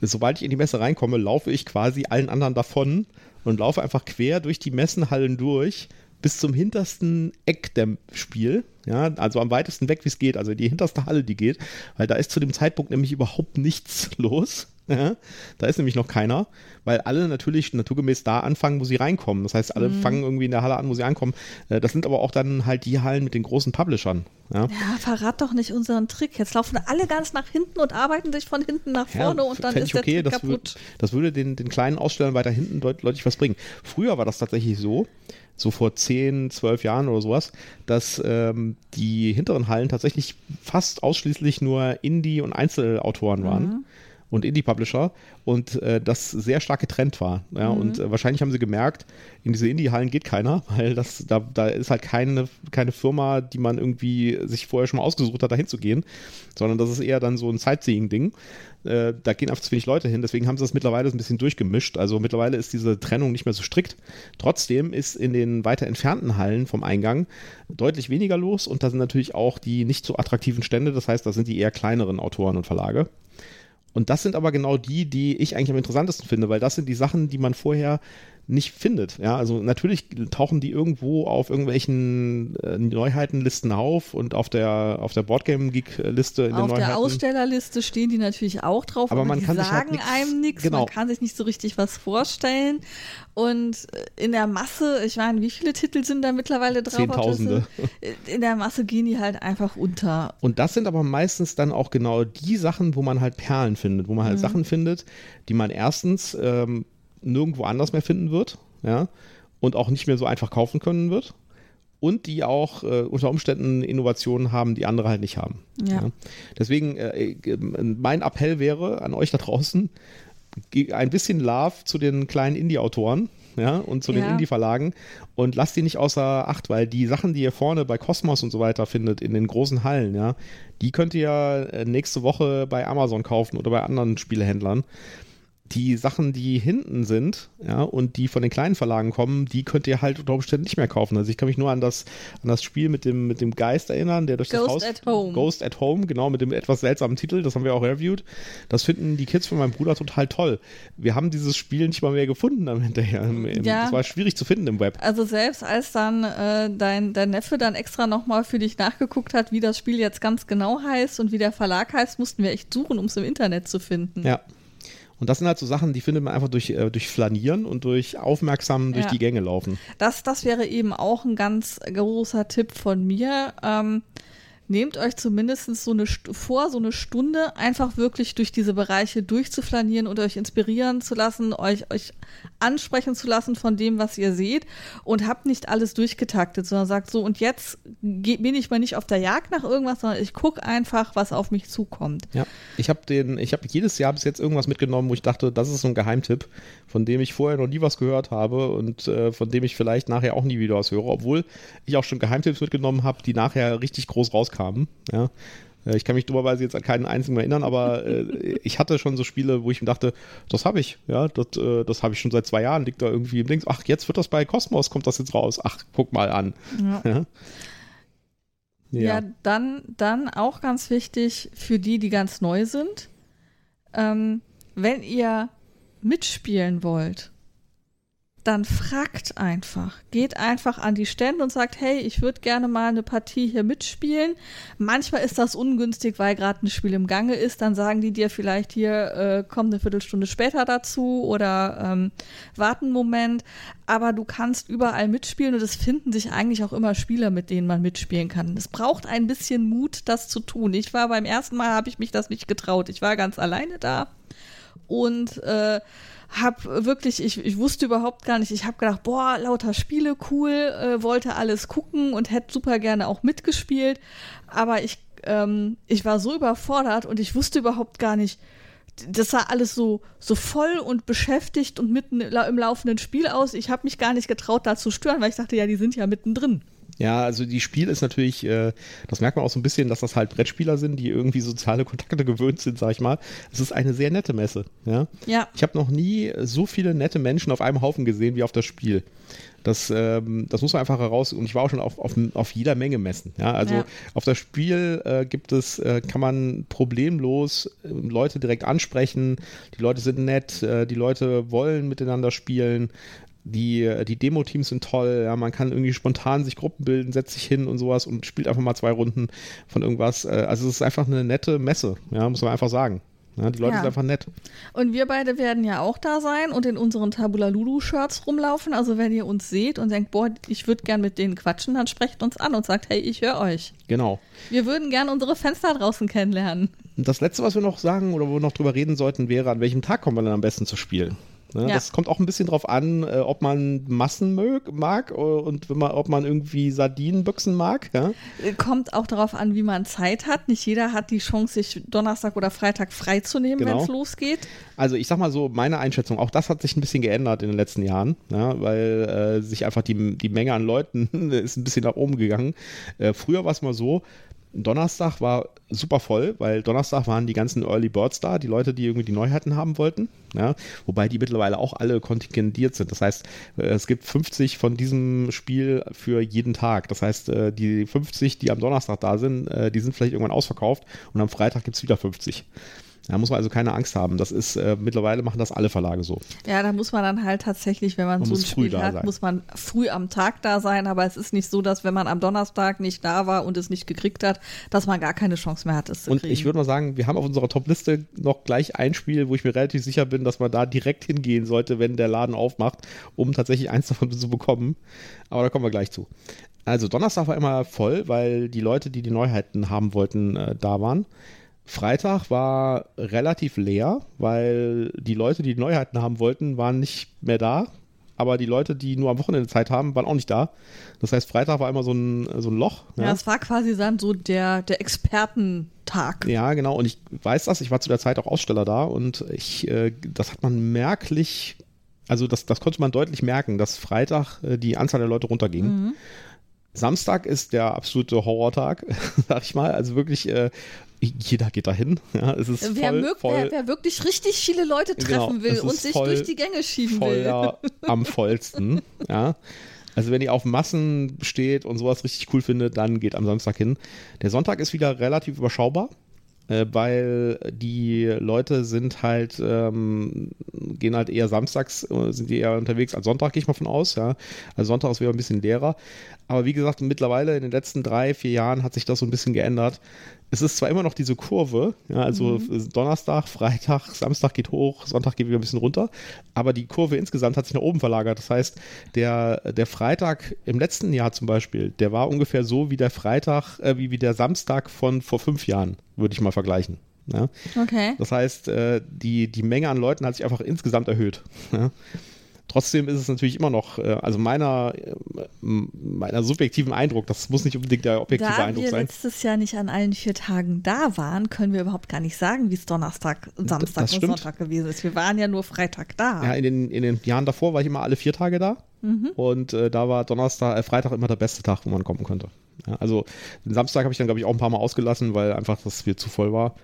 Sobald ich in die Messe reinkomme, laufe ich quasi allen anderen davon und laufe einfach quer durch die Messenhallen durch bis zum hintersten Eck der Spiel, ja, also am weitesten weg, wie es geht, also die hinterste Halle, die geht, weil da ist zu dem Zeitpunkt nämlich überhaupt nichts los. Ja, da ist nämlich noch keiner, weil alle natürlich naturgemäß da anfangen, wo sie reinkommen. Das heißt, alle mhm. fangen irgendwie in der Halle an, wo sie ankommen. Äh, das sind aber auch dann halt die Hallen mit den großen Publishern. Ja, ja verrat doch nicht unseren Trick. Jetzt laufen alle ganz nach hinten und arbeiten sich von hinten nach vorne ja, und dann ist der okay. Trick das kaputt. das würde den, den kleinen Ausstellern weiter hinten deutlich was bringen. Früher war das tatsächlich so, so vor 10, 12 Jahren oder sowas, dass ähm, die hinteren Hallen tatsächlich fast ausschließlich nur Indie- und Einzelautoren waren. Mhm und Indie-Publisher und äh, das sehr stark getrennt war. Ja? Mhm. Und äh, wahrscheinlich haben sie gemerkt, in diese Indie-Hallen geht keiner, weil das, da, da ist halt keine, keine Firma, die man irgendwie sich vorher schon mal ausgesucht hat, dahin zu gehen, sondern das ist eher dann so ein Sightseeing-Ding. Äh, da gehen einfach zu wenig Leute hin, deswegen haben sie das mittlerweile ein bisschen durchgemischt. Also mittlerweile ist diese Trennung nicht mehr so strikt. Trotzdem ist in den weiter entfernten Hallen vom Eingang deutlich weniger los und da sind natürlich auch die nicht so attraktiven Stände, das heißt, da sind die eher kleineren Autoren und Verlage. Und das sind aber genau die, die ich eigentlich am interessantesten finde, weil das sind die Sachen, die man vorher nicht findet. Ja, also natürlich tauchen die irgendwo auf irgendwelchen äh, Neuheitenlisten auf und auf der auf der Boardgame Geek Liste in auf den Neuheiten. der Ausstellerliste stehen die natürlich auch drauf, aber, aber man die kann sagen sich halt einem nichts, genau. man kann sich nicht so richtig was vorstellen und äh, in der Masse, ich meine, wie viele Titel sind da mittlerweile drauf? Zehntausende. In der Masse gehen die halt einfach unter. Und das sind aber meistens dann auch genau die Sachen, wo man halt Perlen findet, wo man halt mhm. Sachen findet, die man erstens ähm, nirgendwo anders mehr finden wird, ja, und auch nicht mehr so einfach kaufen können wird. Und die auch äh, unter Umständen Innovationen haben, die andere halt nicht haben. Ja. ja. Deswegen, äh, äh mein Appell wäre an euch da draußen, ein bisschen Love zu den kleinen Indie-Autoren. ja, und zu den Ja. Indie-Verlagen und lasst die nicht außer Acht, weil die Sachen, die ihr vorne bei Cosmos und so weiter findet, in den großen Hallen, ja, die könnt ihr ja äh, nächste Woche bei Amazon kaufen oder bei anderen Spielehändlern. Die Sachen, die hinten sind, ja, und die von den kleinen Verlagen kommen, die könnt ihr halt unter Umständen nicht mehr kaufen. Also ich kann mich nur an das, an das Spiel mit dem, mit dem Geist erinnern, der durch das Ghost Haus. at Home. Ghost at Home, genau, mit dem etwas seltsamen Titel, das haben wir auch reviewed. Das finden die Kids von meinem Bruder total toll. Wir haben dieses Spiel nicht mal mehr gefunden am hinterher. Im- im- Ja. Es war schwierig zu finden im Web. Also selbst als dann äh, dein, dein Neffe dann extra nochmal für dich nachgeguckt hat, wie das Spiel jetzt ganz genau heißt und wie der Verlag heißt, mussten wir echt suchen, um es im Internet zu finden. Ja. Und das sind halt so Sachen, die findet man einfach durch, äh, durch Flanieren und durch aufmerksam durch Ja. die Gänge laufen. Das, das wäre eben auch ein ganz großer Tipp von mir. Ähm, nehmt euch zumindest so eine St- vor, so eine Stunde einfach wirklich durch diese Bereiche durchzuflanieren und euch inspirieren zu lassen, euch, euch ansprechen zu lassen von dem, was ihr seht und habt nicht alles durchgetaktet, sondern sagt so, und jetzt bin ich mal nicht auf der Jagd nach irgendwas, sondern ich gucke einfach, was auf mich zukommt. Ja, ich habe den, jedes Jahr bis jetzt irgendwas mitgenommen, wo ich dachte, das ist so ein Geheimtipp, von dem ich vorher noch nie was gehört habe und äh, von dem ich vielleicht nachher auch nie wieder was höre, obwohl ich auch schon Geheimtipps mitgenommen habe, die nachher richtig groß rauskamen. Ja. Äh, Ich kann mich dummerweise jetzt an keinen einzigen mehr erinnern, aber äh, ich hatte schon so Spiele, wo ich mir dachte, das habe ich, ja, das, äh, das habe ich schon seit zwei Jahren, liegt da irgendwie im Dings. Ach, jetzt wird das bei Cosmos, kommt das jetzt raus. Ach, guck mal an. Ja. Ja. Ja, dann, dann auch ganz wichtig für die, die ganz neu sind. Ähm, wenn ihr mitspielen wollt, dann fragt einfach. Geht einfach an die Stände und sagt, hey, ich würde gerne mal eine Partie hier mitspielen. Manchmal ist das ungünstig, weil gerade ein Spiel im Gange ist. Dann sagen die dir vielleicht hier, äh, komm eine Viertelstunde später dazu oder ähm, warten einen Moment. Aber du kannst überall mitspielen und es finden sich eigentlich auch immer Spieler, mit denen man mitspielen kann. Es braucht ein bisschen Mut, das zu tun. Ich war beim ersten Mal, habe ich mich das nicht getraut. Ich war ganz alleine da und äh, habe wirklich, ich, ich wusste überhaupt gar nicht, ich habe gedacht, boah, lauter Spiele, cool, äh, wollte alles gucken und hätte super gerne auch mitgespielt, aber ich, ähm, ich war so überfordert und ich wusste überhaupt gar nicht, das sah alles so, so voll und beschäftigt und mitten im laufenden Spiel aus. Ich habe mich gar nicht getraut, da zu stören, weil ich dachte, ja, die sind ja mittendrin. Ja, also die Spiel ist natürlich, äh, das merkt man auch so ein bisschen, dass das halt Brettspieler sind, die irgendwie soziale Kontakte gewöhnt sind, sag ich mal. Es ist eine sehr nette Messe. Ja? Ja. Ich habe noch nie so viele nette Menschen auf einem Haufen gesehen wie auf das Spiel. Das, ähm, das muss man einfach heraus. Und ich war auch schon auf, auf, auf jeder Menge Messen. Ja? Also Ja. auf das Spiel äh, gibt es, äh, kann man problemlos äh, Leute direkt ansprechen. Die Leute sind nett, äh, die Leute wollen miteinander spielen. Die, die Demo-Teams sind toll, ja, man kann irgendwie spontan sich Gruppen bilden, setzt sich hin und sowas und spielt einfach mal zwei Runden von irgendwas. Äh, Also es ist einfach eine nette Messe, ja, muss man einfach sagen. Ja, die Leute Ja. sind einfach nett. Und wir beide werden ja auch da sein und in unseren Tabula Lulu-Shirts rumlaufen. Also wenn ihr uns seht und denkt, boah, ich würde gern mit denen quatschen, dann sprecht uns an und sagt, hey, ich höre euch. Genau. Wir würden gern unsere da draußen kennenlernen. Das letzte, was wir noch sagen oder wo wir noch drüber reden sollten, wäre, an welchem Tag kommt man dann am besten zu spielen. Ne? Ja. Das kommt auch ein bisschen drauf an, äh, ob man Massen mög, mag äh, und wenn man, ob man irgendwie Sardinenbüchsen mag. Ja? Kommt auch darauf an, wie man Zeit hat. Nicht jeder hat die Chance, sich Donnerstag oder Freitag freizunehmen, Genau. wenn es losgeht. Also ich sag mal so, meine Einschätzung, auch das hat sich ein bisschen geändert in den letzten Jahren, ja, weil äh, sich einfach die, die Menge an Leuten ist ein bisschen nach oben gegangen. Äh, früher war es mal so, Donnerstag war super voll, weil Donnerstag waren die ganzen Early Birds da, die Leute, die irgendwie die Neuheiten haben wollten. Ja, wobei die mittlerweile auch alle kontingentiert sind. Das heißt, äh, es gibt 50 von diesem Spiel für jeden Tag. Das heißt, äh, die 50, die am Donnerstag da sind, äh, die sind vielleicht irgendwann ausverkauft und am Freitag gibt es wieder 50. Da muss man also keine Angst haben. Das ist, äh, mittlerweile machen das alle Verlage so. Ja, da muss man dann halt tatsächlich, wenn man, Man so ein Spiel hat, sein. muss man früh am Tag da sein. Aber es ist nicht so, dass wenn man am Donnerstag nicht da war und es nicht gekriegt hat, dass man gar keine Chance mehr hat, es zu Und kriegen. ich würde mal sagen, wir haben auf unserer Top-Liste noch gleich ein Spiel, wo ich mir relativ sicher bin, dass man da direkt hingehen sollte, wenn der Laden aufmacht, um tatsächlich eins davon zu bekommen. Aber da kommen wir gleich zu. Also Donnerstag war immer voll, weil die Leute, die die Neuheiten haben wollten, äh, da waren. Freitag war relativ leer, weil die Leute, die die Neuheiten haben wollten, waren nicht mehr da. Aber die Leute, die nur am Wochenende Zeit haben, waren auch nicht da. Das heißt, Freitag war immer so ein, so ein Loch. ja, es war quasi dann so der, der Expertentag. Ja, genau. Und ich weiß das. Ich war zu der Zeit auch Aussteller da und ich, äh, das hat man merklich Also das, das konnte man deutlich merken, dass Freitag äh, die Anzahl der Leute runterging. Mhm. Samstag ist der absolute Horrortag, sag ich mal. Also wirklich, äh, jeder geht dahin. Ja, es ist wer, voll, mög, voll, wer, wer wirklich richtig viele Leute treffen Genau, will und sich voll- durch die Gänge schieben will. ja, am vollsten. ja. Also wenn ihr auf Massen steht und sowas richtig cool findet, dann geht am Samstag hin. Der Sonntag ist wieder relativ überschaubar, äh, weil die Leute sind halt, ähm, gehen halt eher samstags, äh, sind die eher unterwegs als Sonntag, gehe ich mal von aus. Ja. Also Sonntag ist wieder ein bisschen leerer. Aber wie gesagt, mittlerweile in den letzten drei, vier Jahren hat sich das so ein bisschen geändert. Es ist zwar immer noch diese Kurve, ja, also Donnerstag, Freitag, Samstag geht hoch, Sonntag geht wieder ein bisschen runter, aber die Kurve insgesamt hat sich nach oben verlagert. Das heißt, der, der Freitag im letzten Jahr zum Beispiel, der war ungefähr so wie der Freitag, äh, wie, wie der Samstag von vor fünf Jahren, würde ich mal vergleichen. Ja. Okay. Das heißt, äh, die, die Menge an Leuten hat sich einfach insgesamt erhöht. Ja. Trotzdem ist es natürlich immer noch, äh, also meiner, äh, meiner subjektiven Eindruck, das muss nicht unbedingt der objektive Da Eindruck wir sein. letztes Jahr nicht an allen vier Tagen da waren, können wir überhaupt gar nicht sagen, wie es Donnerstag, Samstag das und stimmt. Sonntag gewesen ist. Wir waren ja nur Freitag da. Ja, in den, in den Jahren davor war ich immer alle vier Tage da. Mhm. Und äh, da war Donnerstag, äh, Freitag immer der beste Tag, wo man kommen konnte. Ja, also den Samstag habe ich dann, glaube ich, auch ein paar Mal ausgelassen, weil einfach das viel zu voll war.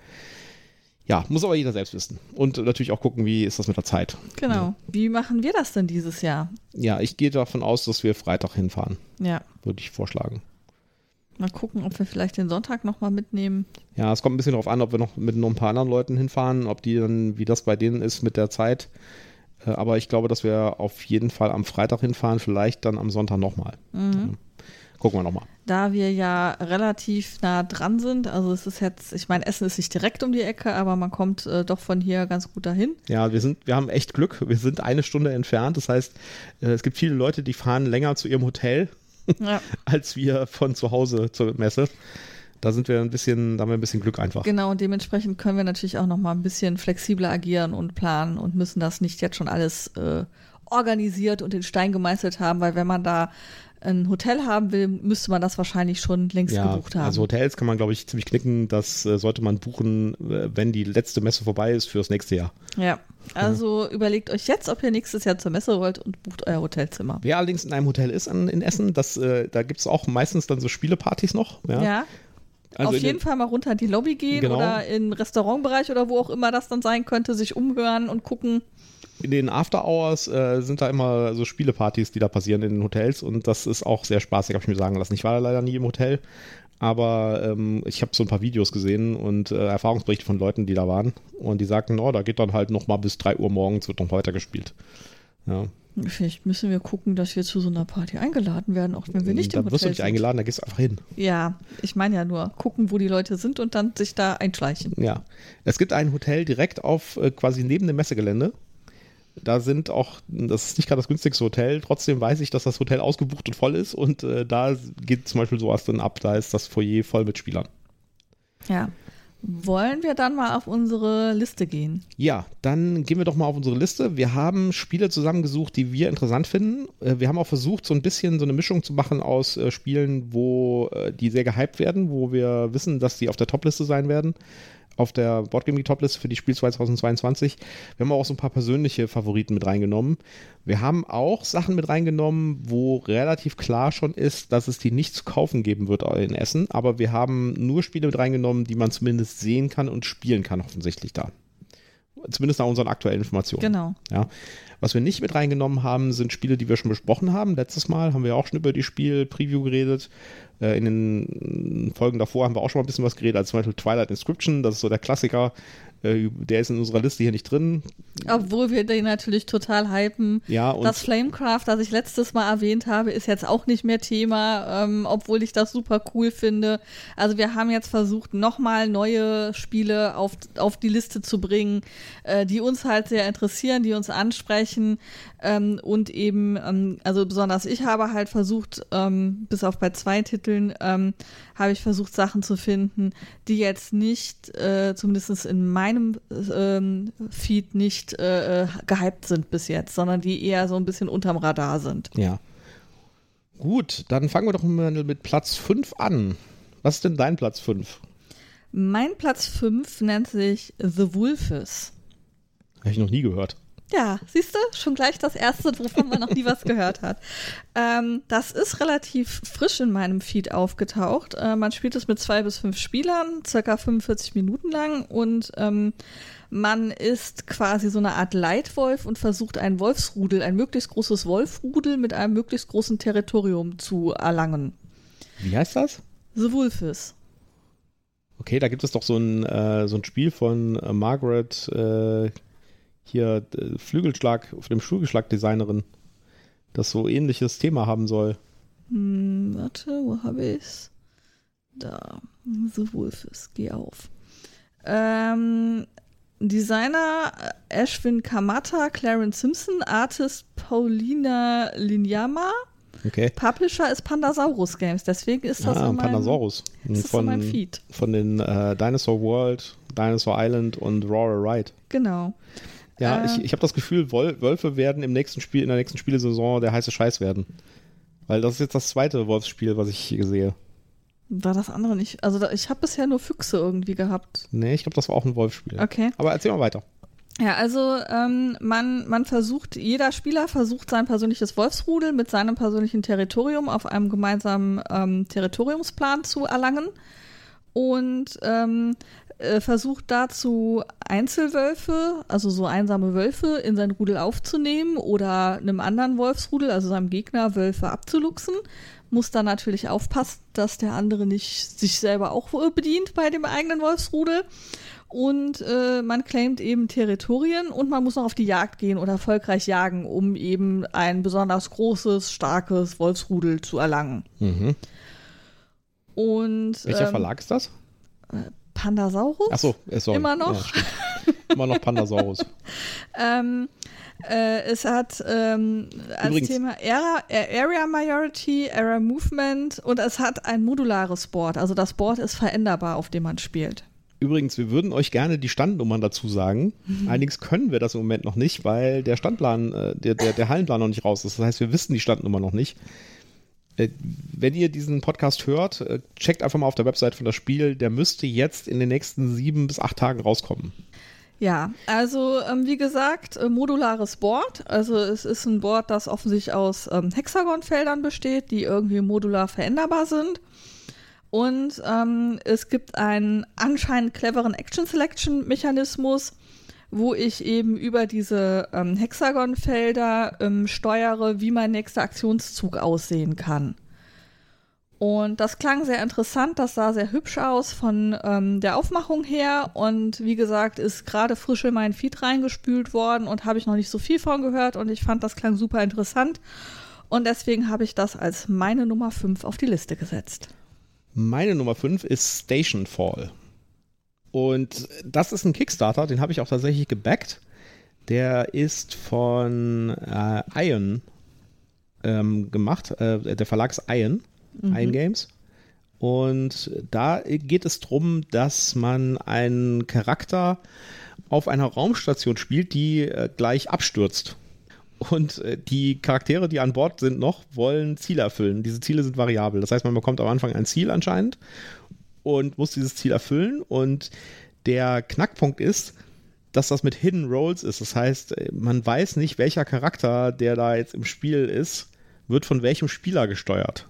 Ja, muss aber jeder selbst wissen. Und natürlich auch gucken, wie ist das mit der Zeit. Genau. Wie machen wir das denn dieses Jahr? Ja, ich gehe davon aus, dass wir Freitag hinfahren, Ja. würde ich vorschlagen. Mal gucken, ob wir vielleicht den Sonntag nochmal mitnehmen. Ja, es kommt ein bisschen darauf an, ob wir noch mit noch ein paar anderen Leuten hinfahren, ob die dann, wie das bei denen ist mit der Zeit. Äh, Aber ich glaube, dass wir auf jeden Fall am Freitag hinfahren, vielleicht dann am Sonntag nochmal. Mhm. Gucken wir nochmal. Da wir ja relativ nah dran sind, also es ist jetzt, ich meine, Essen ist nicht direkt um die Ecke, aber man kommt äh, doch von hier ganz gut dahin. Ja, wir sind, wir haben echt Glück. Wir sind eine Stunde entfernt. Das heißt, äh, es gibt viele Leute, die fahren länger zu ihrem Hotel, Ja, als wir von zu Hause zur Messe. Da sind wir ein bisschen, da haben wir ein bisschen Glück einfach. genau, und dementsprechend können wir natürlich auch nochmal ein bisschen flexibler agieren und planen und müssen das nicht jetzt schon alles äh, organisiert und in Stein gemeißelt haben, weil wenn man da ein Hotel haben will, müsste man das wahrscheinlich schon längst Ja, gebucht haben. also Hotels kann man, glaube ich, ziemlich knicken. Das äh, sollte man buchen, äh, wenn die letzte Messe vorbei ist fürs nächste Jahr. ja, also überlegt euch jetzt, ob ihr nächstes Jahr zur Messe wollt und bucht euer Hotelzimmer. Wer allerdings in einem Hotel ist an, in Essen, das, äh, da gibt es auch meistens dann so Spielepartys noch. Ja, Ja, also auf jeden den, Fall mal runter in die Lobby gehen Genau. oder in den Restaurantbereich oder wo auch immer das dann sein könnte, sich umhören und gucken. In den After Hours äh, sind da immer so Spielepartys, die da passieren in den Hotels und das ist auch sehr spaßig, habe ich mir sagen lassen. Ich war da leider nie im Hotel, aber ähm, ich habe so ein paar Videos gesehen und äh, Erfahrungsberichte von Leuten, die da waren und die sagten, oh, da geht dann halt noch mal bis 3 Uhr morgens, wird noch weiter gespielt. Ja, Vielleicht müssen wir gucken, dass wir zu so einer Party eingeladen werden, auch wenn wir nicht da im Hotel wirst du nicht sind. eingeladen, da gehst du einfach hin. Ja, ich meine ja nur, gucken, wo die Leute sind und dann sich da einschleichen. Ja. Es gibt ein Hotel direkt auf äh, quasi neben dem Messegelände. Da sind auch, das ist nicht gerade das günstigste Hotel, trotzdem weiß ich, dass das Hotel ausgebucht und voll ist und äh, da geht zum Beispiel sowas dann ab, da ist das Foyer voll mit Spielern. Ja. Wollen wir dann mal auf unsere Liste gehen? Ja, dann gehen wir doch mal auf unsere Liste. Wir haben Spiele zusammengesucht, die wir interessant finden. Äh, Wir haben auch versucht, so ein bisschen so eine Mischung zu machen aus äh, Spielen, wo äh, die sehr gehypt werden, wo wir wissen, dass die auf der Topliste sein werden. Auf der Boardgaming Topliste für die Spiel 2022. Wir haben auch so ein paar persönliche Favoriten mit reingenommen. Wir haben auch Sachen mit reingenommen, wo relativ klar schon ist, dass es die nicht zu kaufen geben wird in Essen. Aber wir haben nur Spiele mit reingenommen, die man zumindest sehen kann und spielen kann, offensichtlich da. Zumindest nach unseren aktuellen Informationen. Genau. Ja. Was wir nicht mit reingenommen haben, sind Spiele, die wir schon besprochen haben. Letztes Mal haben wir auch schon über die Spiel-Preview geredet. Äh, In den Folgen davor haben wir auch schon mal ein bisschen was geredet, als zum Beispiel Twilight Inscription. Das ist so der Klassiker. Äh, Der ist in unserer Liste hier nicht drin. Obwohl wir den natürlich total hypen. Ja, und das Flamecraft, das ich letztes Mal erwähnt habe, ist jetzt auch nicht mehr Thema, ähm, obwohl ich das super cool finde. Also wir haben jetzt versucht, nochmal neue Spiele auf, auf die Liste zu bringen, äh, die uns halt sehr interessieren, die uns ansprechen. Ähm, und eben, ähm, also besonders ich habe halt versucht, ähm, bis auf bei zwei Titeln, ähm, habe ich versucht, Sachen zu finden, die jetzt nicht, äh, zumindest in meinem ähm, Feed nicht äh, gehypt sind bis jetzt, sondern die eher so ein bisschen unterm Radar sind. ja. Gut, dann fangen wir doch mal mit Platz 5 an. Was ist denn dein Platz 5? Mein Platz 5 nennt sich The Wolfes. Habe ich noch nie gehört. Ja, siehst du, schon gleich das erste, wovon man noch nie was gehört hat. Ähm, das ist relativ frisch in meinem Feed aufgetaucht. Äh, man spielt es mit zwei bis fünf Spielern, circa 45 Minuten lang und ähm, man ist quasi so eine Art Leitwolf und versucht ein Wolfsrudel, ein möglichst großes Wolfrudel mit einem möglichst großen Territorium zu erlangen. Wie heißt das? The Wolfes. Okay, da gibt es doch so ein, äh, so ein Spiel von äh, Margaret, äh, hier äh, Flügelschlag, auf dem Flügelschlag-Designerin, das so ähnliches Thema haben soll. Hm, warte, wo habe ich's? Da, The Wolfes, geh auf. Ähm, Designer äh, Ashwin Kamata, Clarence Simpson, Artist Paulina Linyama. Okay. Publisher ist Pandasaurus Games, deswegen ist das ah, in meinem, Pandasaurus. ist von, in meinem Feed. von den äh, Dinosaur World, Dinosaur Island und Roarer Ride. Genau. Ja, Äh. ich, ich habe das Gefühl, Wölfe werden im nächsten Spiel, in der nächsten Spielesaison der heiße Scheiß werden. Weil das ist jetzt das zweite Wolfsspiel, was ich hier sehe. War das andere nicht? Also da, ich habe bisher nur Füchse irgendwie gehabt. Nee, ich glaube, das war auch ein Wolfsspiel. Okay. Aber erzähl mal weiter. Ja, also ähm, man, man versucht, jeder Spieler versucht sein persönliches Wolfsrudel mit seinem persönlichen Territorium auf einem gemeinsamen ähm, Territoriumsplan zu erlangen und ähm, äh, versucht dazu Einzelwölfe, also so einsame Wölfe, in sein Rudel aufzunehmen oder einem anderen Wolfsrudel, also seinem Gegner, Wölfe abzuluxen. Muss dann natürlich aufpassen, dass der andere nicht sich selber auch äh, bedient bei dem eigenen Wolfsrudel. Und äh, man claimt eben Territorien und man muss noch auf die Jagd gehen oder erfolgreich jagen, um eben ein besonders großes, starkes Wolfsrudel zu erlangen. Mhm. Und Welcher ähm, Verlag ist das? Pandasaurus? Achso, äh, sorry. Immer noch? Ja. Immer noch Pandasaurus. Ähm, äh, es hat ähm, als Übrigens- Thema Area, äh, Area Majority, Area Movement und es hat ein modulares Board. Also das Board ist veränderbar, auf dem man spielt. Übrigens, wir würden euch gerne die Standnummern dazu sagen. Mhm. Allerdings können wir das im Moment noch nicht, weil der Standplan, äh, der, der, der Hallenplan noch nicht raus ist. Das heißt, wir wissen die Standnummer noch nicht. Äh, Wenn ihr diesen Podcast hört, äh, checkt einfach mal auf der Website von das Spiel. Der müsste jetzt in den nächsten sieben bis acht Tagen rauskommen. Ja, also ähm, wie gesagt, äh, modulares Board. Also es ist ein Board, das offensichtlich aus ähm, Hexagonfeldern besteht, die irgendwie modular veränderbar sind. Und ähm, es gibt einen anscheinend cleveren Action-Selection-Mechanismus, wo ich eben über diese ähm, Hexagonfelder ähm, steuere, wie mein nächster Aktionszug aussehen kann. Und das klang sehr interessant, das sah sehr hübsch aus von ähm, der Aufmachung her. Und wie gesagt, ist gerade frisch in meinen Feed reingespült worden und habe ich noch nicht so viel von gehört. Und ich fand, das klang super interessant. Und deswegen habe ich das als meine Nummer 5 auf die Liste gesetzt. Meine Nummer 5 ist Station Fall. Und das ist ein Kickstarter, den habe ich auch tatsächlich gebackt. Der ist von äh, Ion ähm, gemacht. Äh, der Verlag ist Ion, Ion Games. Und da geht es darum, dass man einen Charakter auf einer Raumstation spielt, die äh, gleich abstürzt. Und äh, die Charaktere, die an Bord sind noch, wollen Ziele erfüllen. Diese Ziele sind variabel. Das heißt, man bekommt am Anfang ein Ziel anscheinend und muss dieses Ziel erfüllen. Und der Knackpunkt ist, dass das mit Hidden Roles ist. Das heißt, äh, man weiß nicht, welcher Charakter, der da jetzt im Spiel ist, wird von welchem Spieler gesteuert.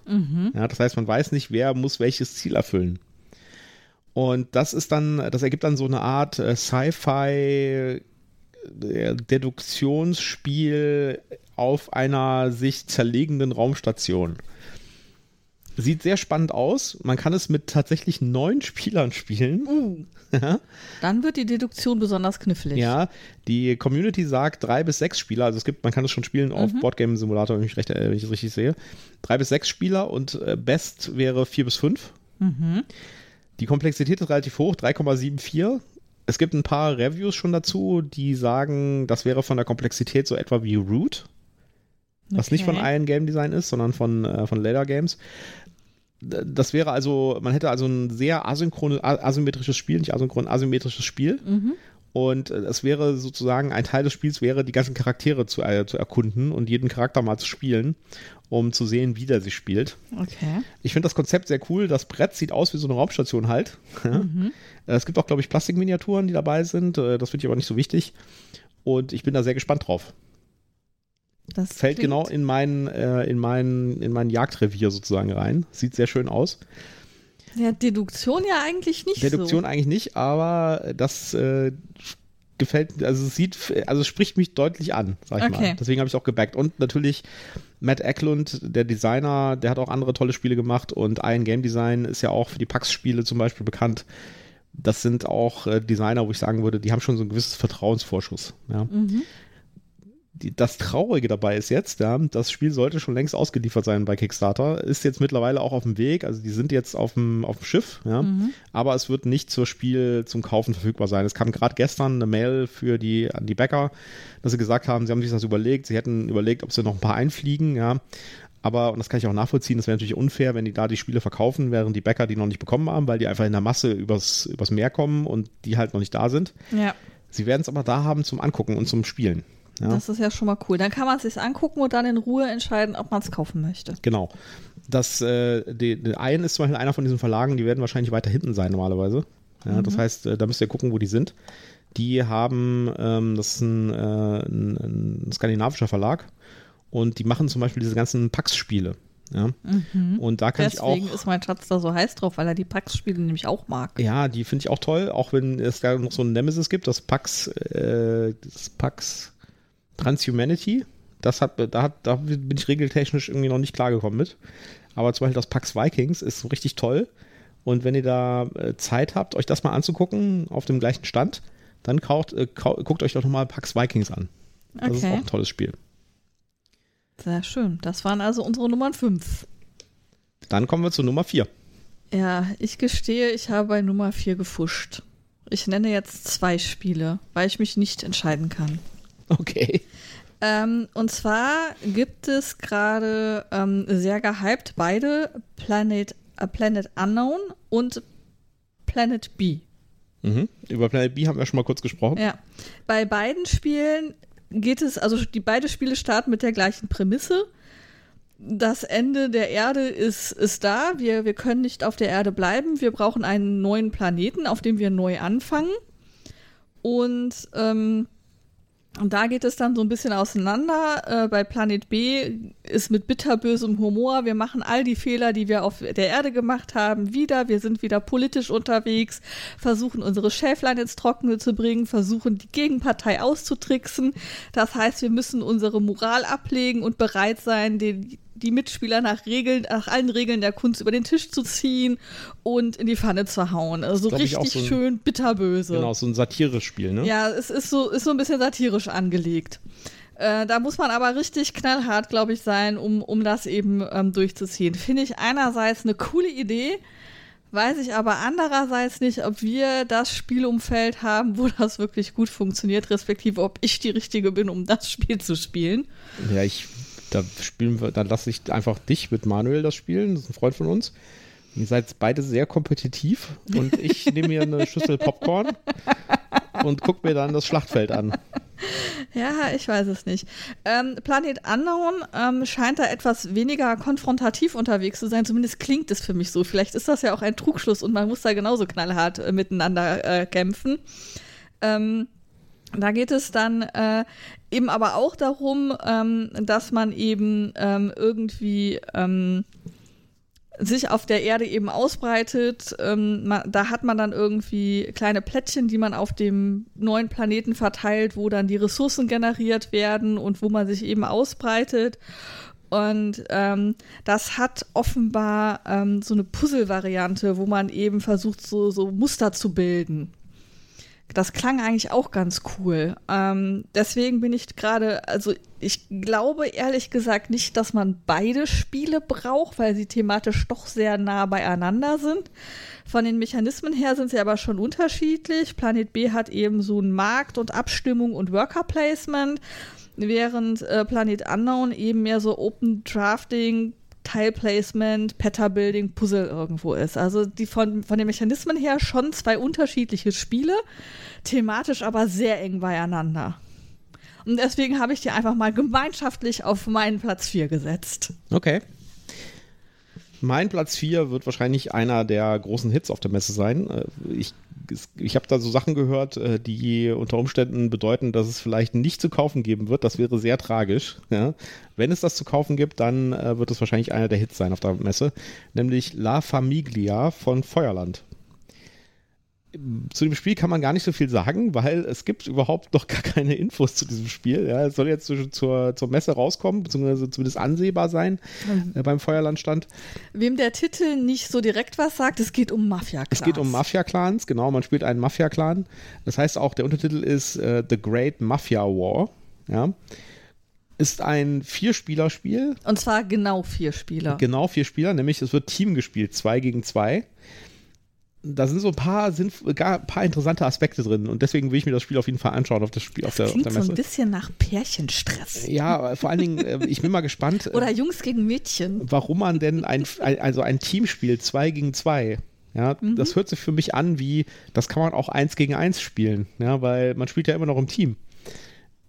Ja, das heißt, man weiß nicht, wer muss welches Ziel erfüllen. Und das ist dann, das ergibt dann so eine Art äh, Sci-Fi äh, Deduktionsspiel auf einer sich zerlegenden Raumstation. Sieht sehr spannend aus. Man kann es mit tatsächlich neun Spielern spielen. Uh, dann wird die Deduktion besonders knifflig. Ja, die Community sagt drei bis sechs Spieler. Also es gibt, man kann es schon spielen auf Boardgame Simulator, wenn ich, recht, äh, wenn ich es richtig sehe. Drei bis sechs Spieler und äh, Best wäre vier bis fünf. Die Komplexität ist relativ hoch, 3,74. Es gibt ein paar Reviews schon dazu, die sagen, das wäre von der Komplexität so etwa wie Root. Was nicht von Okay. Iron Game Design ist, sondern von, äh, von Later Games. Das wäre also, man hätte also ein sehr asynchron, a- asymmetrisches Spiel, nicht asynchron, asymmetrisches Spiel. Und äh, es wäre sozusagen, ein Teil des Spiels wäre, die ganzen Charaktere zu, äh, zu erkunden und jeden Charakter mal zu spielen, um zu sehen, wie der sich spielt. Okay. Ich finde das Konzept sehr cool. Das Brett sieht aus wie so eine Raumstation halt. Äh, Es gibt auch, glaube ich, Plastikminiaturen, die dabei sind. Äh, Das finde ich aber nicht so wichtig. Und ich bin da sehr gespannt drauf. Das Fällt klingt- genau in mein, äh, in, mein, in mein Jagdrevier sozusagen rein. Sieht sehr schön aus. Ja, Deduktion ja eigentlich nicht Deduktion so. eigentlich nicht, aber das äh, gefällt, also es sieht, also es spricht mich deutlich an, sag ich Okay. mal. Deswegen habe ich auch gebackt. Und natürlich Matt Eklund, der Designer, der hat auch andere tolle Spiele gemacht und Iron Game Design ist ja auch für die PAX-Spiele zum Beispiel bekannt. Das sind auch äh, Designer, wo ich sagen würde, die haben schon so ein gewisses Vertrauensvorschuss. Ja. Mhm. Die, das Traurige dabei ist jetzt, ja, das Spiel sollte schon längst ausgeliefert sein bei Kickstarter, ist jetzt mittlerweile auch auf dem Weg, also die sind jetzt auf dem, auf dem Schiff, ja, Mhm. aber es wird nicht zur Spiel zum Kaufen verfügbar sein. Es kam gerade gestern eine Mail für die, an die Bäcker, dass sie gesagt haben, sie haben sich das überlegt, sie hätten überlegt, ob sie noch ein paar einfliegen, ja, aber, und das kann ich auch nachvollziehen, das wäre natürlich unfair, wenn die da die Spiele verkaufen, während die Bäcker die noch nicht bekommen haben, weil die einfach in der Masse übers, übers Meer kommen und die halt noch nicht da sind. Ja, Sie werden es aber da haben zum Angucken und zum Spielen. Ja. das ist ja schon mal cool. Dann kann man es sich angucken und dann in Ruhe entscheiden, ob man es kaufen möchte. Genau. Das, äh, die, die Ein ist zum Beispiel einer von diesen Verlagen, die werden wahrscheinlich weiter hinten sein normalerweise. Ja, Das heißt, äh, da müsst ihr gucken, wo die sind. Die haben, ähm, das ist ein, äh, ein, ein skandinavischer Verlag und die machen zum Beispiel diese ganzen Pax-Spiele. Ja. Und da kann ich auch. Deswegen ist mein Schatz da so heiß drauf, weil er die Pax-Spiele nämlich auch mag. Ja, die finde ich auch toll, auch wenn es da noch so ein Nemesis gibt, das Pax, äh, das Pax Transhumanity. Das hat, da hat, da bin ich regeltechnisch irgendwie noch nicht klargekommen mit. Aber zum Beispiel das Pax Vikings ist so richtig toll. Und wenn ihr da äh, Zeit habt, euch das mal anzugucken auf dem gleichen Stand, dann kauft, äh, guckt euch doch nochmal Pax Vikings an. Das ist auch Okay, ein tolles Spiel. sehr schön. Das waren also unsere Nummern 5. Dann kommen wir zu Nummer 4. Ja, ich gestehe, ich habe bei Nummer 4 gefuscht. Ich nenne jetzt zwei Spiele, weil ich mich nicht entscheiden kann. Okay. Ähm, und zwar gibt es gerade ähm, sehr gehypt beide Planet, äh, Planet Unknown und Planet B. Mhm. Über Planet B haben wir schon mal kurz gesprochen. Ja. Bei beiden Spielen geht es, also die beide Spiele starten mit der gleichen Prämisse. Das Ende der Erde ist, ist da. Wir, wir können nicht auf der Erde bleiben. Wir brauchen einen neuen Planeten, auf dem wir neu anfangen. Und, ähm, und da geht es dann so ein bisschen auseinander. Äh, bei Planet B ist mit bitterbösem Humor. Wir machen all die Fehler, die wir auf der Erde gemacht haben, wieder. Wir sind wieder politisch unterwegs, versuchen unsere Schäflein ins Trockene zu bringen, versuchen die Gegenpartei auszutricksen. Das heißt, wir müssen unsere Moral ablegen und bereit sein, den, die Mitspieler nach Regeln, nach allen Regeln der Kunst über den Tisch zu ziehen und in die Pfanne zu hauen. Also auch richtig so ein- schön bitterböse. Genau, so ein Satire-Spiel, ne? Ja, es ist so, ist so ein bisschen satirisch angelegt. Äh, da muss man aber richtig knallhart, glaube ich, sein, um, um das eben ähm, durchzuziehen. Finde ich einerseits eine coole Idee, weiß ich aber andererseits nicht, ob wir das Spielumfeld haben, wo das wirklich gut funktioniert, respektive ob ich die Richtige bin, um das Spiel zu spielen. Ja, ich, da spielen wir, dann lasse ich einfach dich mit Manuel das spielen, das ist ein Freund von uns. Ihr seid beide sehr kompetitiv und ich nehme mir eine Schüssel Popcorn und guck mir dann das Schlachtfeld an. Ja, ich weiß es nicht. Ähm, Planet Unknown ähm, scheint da etwas weniger konfrontativ unterwegs zu sein. Zumindest klingt es für mich so. Vielleicht ist das ja auch ein Trugschluss und man muss da genauso knallhart äh, miteinander äh, kämpfen. Ähm, da geht es dann äh, eben aber auch darum, ähm, dass man eben ähm, irgendwie ähm, sich auf der Erde eben ausbreitet. Ähm, man, da hat man dann irgendwie kleine Plättchen, die man auf dem neuen Planeten verteilt, wo dann die Ressourcen generiert werden und wo man sich eben ausbreitet. Und ähm, das hat offenbar ähm, so eine Puzzle-Variante, wo man eben versucht, so, so Muster zu bilden. Das klang eigentlich auch ganz cool. Ähm, deswegen bin ich gerade, also ich glaube ehrlich gesagt nicht, dass man beide Spiele braucht, weil sie thematisch doch sehr nah beieinander sind. Von den Mechanismen her sind sie aber schon unterschiedlich. Planet B hat eben so ein Markt und Abstimmung und Worker Placement, während äh, Planet Unknown eben mehr so Open Drafting, Teilplacement, Pattern-Building, Puzzle irgendwo ist. Also die von, von den Mechanismen her schon zwei unterschiedliche Spiele, thematisch aber sehr eng beieinander. Und deswegen habe ich die einfach mal gemeinschaftlich auf meinen Platz 4 gesetzt. Okay. Mein Platz 4 wird wahrscheinlich einer der großen Hits auf der Messe sein. Äh, Ich ich habe da so Sachen gehört, äh, die unter Umständen bedeuten, dass es vielleicht nicht zu kaufen geben wird. Das wäre sehr tragisch. Ja. Wenn es das zu kaufen gibt, dann äh, wird es wahrscheinlich einer der Hits sein auf der Messe, nämlich La Famiglia von Feuerland zu dem Spiel kann man gar nicht so viel sagen, weil es gibt überhaupt noch gar keine Infos zu diesem Spiel. Ja, es soll jetzt zur, zur Messe rauskommen, beziehungsweise zumindest ansehbar sein mhm. äh, beim Feuerlandstand. Wem der Titel nicht so direkt was sagt, es geht um Mafia-Clans. Es geht um Mafia-Clans, genau, man spielt einen Mafia-Clan. Das heißt auch, der Untertitel ist äh, The Great Mafia War. Ja ist ein Vier-Spieler-Spiel. Und zwar genau vier Spieler. Genau vier Spieler, nämlich es wird Team gespielt, zwei gegen zwei da sind so ein paar, sind gar paar interessante Aspekte drin und deswegen will ich mir das Spiel auf jeden Fall anschauen auf das Spiel das auf, der, klingt auf der Messe. so ein bisschen nach Pärchenstress. Ja, vor allen Dingen, äh, ich bin mal gespannt. Äh, Oder Jungs gegen Mädchen. Warum man denn ein, also ein Team spielt, zwei gegen zwei. Ja, mhm. das hört sich für mich an wie, das kann man auch eins gegen eins spielen, ja, weil man spielt ja immer noch im Team.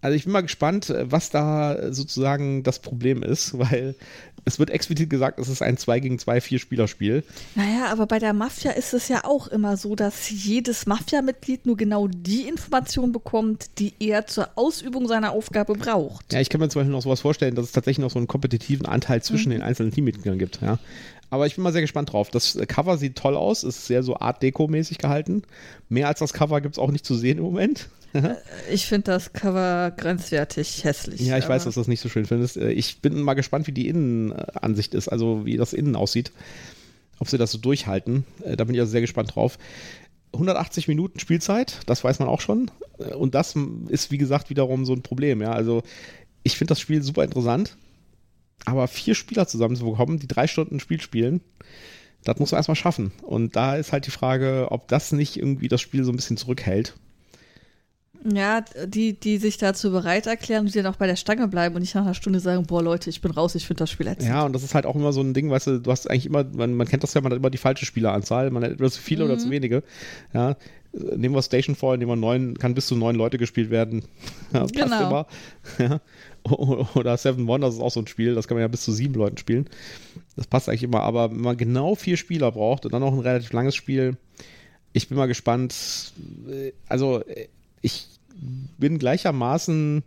Also ich bin mal gespannt, äh, was da sozusagen das Problem ist, weil es wird explizit gesagt, es ist ein 2 gegen 2 Vier-Spieler-Spiel. Naja, aber bei der Mafia ist es ja auch immer so, dass jedes Mafia-Mitglied nur genau die Information bekommt, die er zur Ausübung seiner Aufgabe braucht. Ja, ich kann mir zum Beispiel noch sowas vorstellen, dass es tatsächlich noch so einen kompetitiven Anteil zwischen mhm. den einzelnen Teammitgliedern gibt. Ja. Aber ich bin mal sehr gespannt drauf. Das Cover sieht toll aus, ist sehr so Art Deco-mäßig gehalten. Mehr als das Cover gibt es auch nicht zu sehen im Moment. Äh, ich finde das Cover grenzwertig hässlich. Ja, ich weiß, dass du das nicht so schön findest. Äh, ich bin mal gespannt, wie die Innenansicht ist, also wie das innen aussieht. Ob sie das so durchhalten. Äh, da bin ich also sehr gespannt drauf. 180 Minuten Spielzeit, das weiß man auch schon. Und das ist, wie gesagt, wiederum so ein Problem. Ja, also ich finde das Spiel super interessant. Aber vier Spieler zusammen zu bekommen, die drei Stunden Spiel spielen, das muss man erstmal schaffen. Und da ist halt die Frage, ob das nicht irgendwie das Spiel so ein bisschen zurückhält. Ja, die, die sich dazu bereit erklären und die dann auch bei der Stange bleiben und nicht nach einer Stunde sagen, boah Leute, ich bin raus, ich finde das Spiel ätzend. Ja, und das ist halt auch immer so ein Ding, weißt du, du hast eigentlich immer, man, man kennt das ja, man hat immer die falsche Spieleranzahl, man hat entweder zu viele mhm. oder zu wenige. Ja, nehmen wir Station Fall, nehmen wir neun, kann bis zu neun Leute gespielt werden. Ja, passt genau. immer. Ja. Oder Seven Wonders ist auch so ein Spiel, das kann man ja bis zu sieben Leuten spielen. Das passt eigentlich immer, aber wenn man genau vier Spieler braucht und dann noch ein relativ langes Spiel, ich bin mal gespannt. Äh, also, ich bin gleichermaßen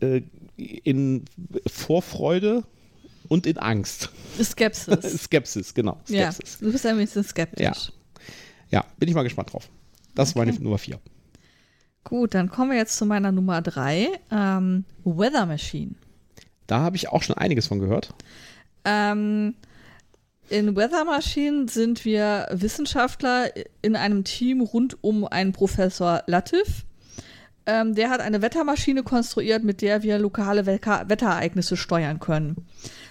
äh, in Vorfreude und in Angst. Skepsis. Skepsis, genau. Skepsis. Ja, du bist ein bisschen skeptisch. Ja, ja bin ich mal gespannt drauf. Das okay. war meine Nummer vier. Gut, dann kommen wir jetzt zu meiner Nummer drei. Ähm, Weather Machine. Da habe ich auch schon einiges von gehört. Ähm, in Weather Machine sind wir Wissenschaftler in einem Team rund um einen Professor Latif. Ähm, der hat eine Wettermaschine konstruiert, mit der wir lokale Wetterereignisse steuern können.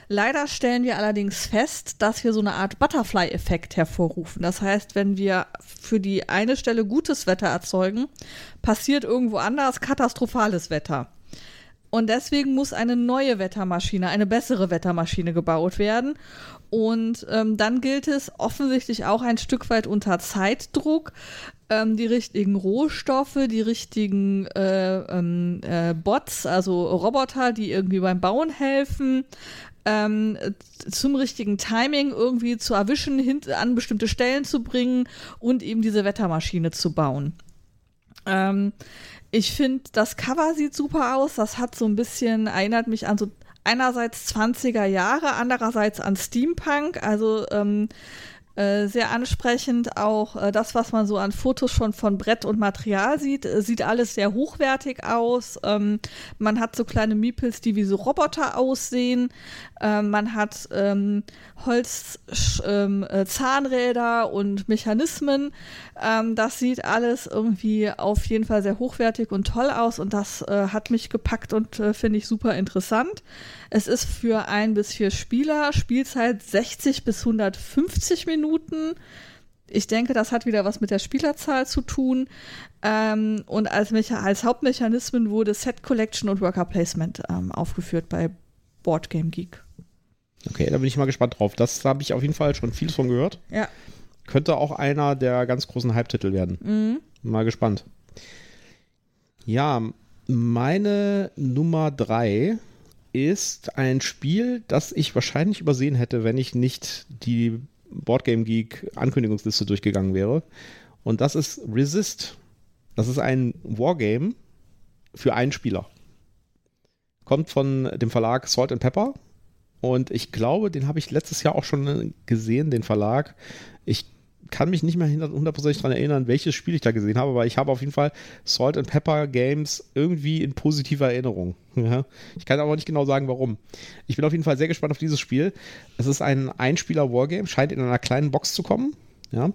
Leider stellen wir allerdings fest, dass wir so eine Art Butterfly-Effekt hervorrufen. Das heißt, wenn wir für die eine Stelle gutes Wetter erzeugen, passiert irgendwo anders katastrophales Wetter. Und deswegen muss eine neue Wettermaschine, eine bessere Wettermaschine gebaut werden. Und ähm, dann gilt es offensichtlich auch ein Stück weit unter Zeitdruck, ähm, die richtigen Rohstoffe, die richtigen äh, ähm, äh, Bots, also Roboter, die irgendwie beim Bauen helfen, ähm, zum richtigen Timing irgendwie zu erwischen, hin, an bestimmte Stellen zu bringen und eben diese Wettermaschine zu bauen. Ähm, ich finde, das Cover sieht super aus. Das hat so ein bisschen, erinnert mich an so einerseits 20er Jahre, andererseits an Steampunk. Also ähm, äh, sehr ansprechend auch äh, das, was man so an Fotos schon von Brett und Material sieht. Äh, sieht alles sehr hochwertig aus. Ähm, man hat so kleine Meeples, die wie so Roboter aussehen. Ähm, man hat ähm, Holz, ähm, äh, und Mechanismen. Ähm, das sieht alles irgendwie auf jeden Fall sehr hochwertig und toll aus und das äh, hat mich gepackt und äh, finde ich super interessant. Es ist für ein bis vier Spieler, Spielzeit 60 bis 150 Minuten. Ich denke, das hat wieder was mit der Spielerzahl zu tun. Ähm, und als, als, Hauptmechanismen wurde Set Collection und Worker Placement ähm, aufgeführt bei Board Game Geek. Okay, da bin ich mal gespannt drauf. Das habe ich auf jeden Fall schon vieles von gehört. Ja. Könnte auch einer der ganz großen Hype-Titel werden. Mhm. Mal gespannt. Ja, meine Nummer drei ist ein Spiel, das ich wahrscheinlich übersehen hätte, wenn ich nicht die Boardgame Geek Ankündigungsliste durchgegangen wäre. Und das ist Resist. Das ist ein Wargame für einen Spieler. Kommt von dem Verlag Salt and Pepper. Und ich glaube, den habe ich letztes Jahr auch schon gesehen, den Verlag. Ich kann mich nicht mehr hundertprozentig daran erinnern, welches Spiel ich da gesehen habe, aber ich habe auf jeden Fall Salt and Pepper Games irgendwie in positiver Erinnerung. Ja? Ich kann aber nicht genau sagen, warum. Ich bin auf jeden Fall sehr gespannt auf dieses Spiel. Es ist ein Einspieler-Wargame, scheint in einer kleinen Box zu kommen. Ja,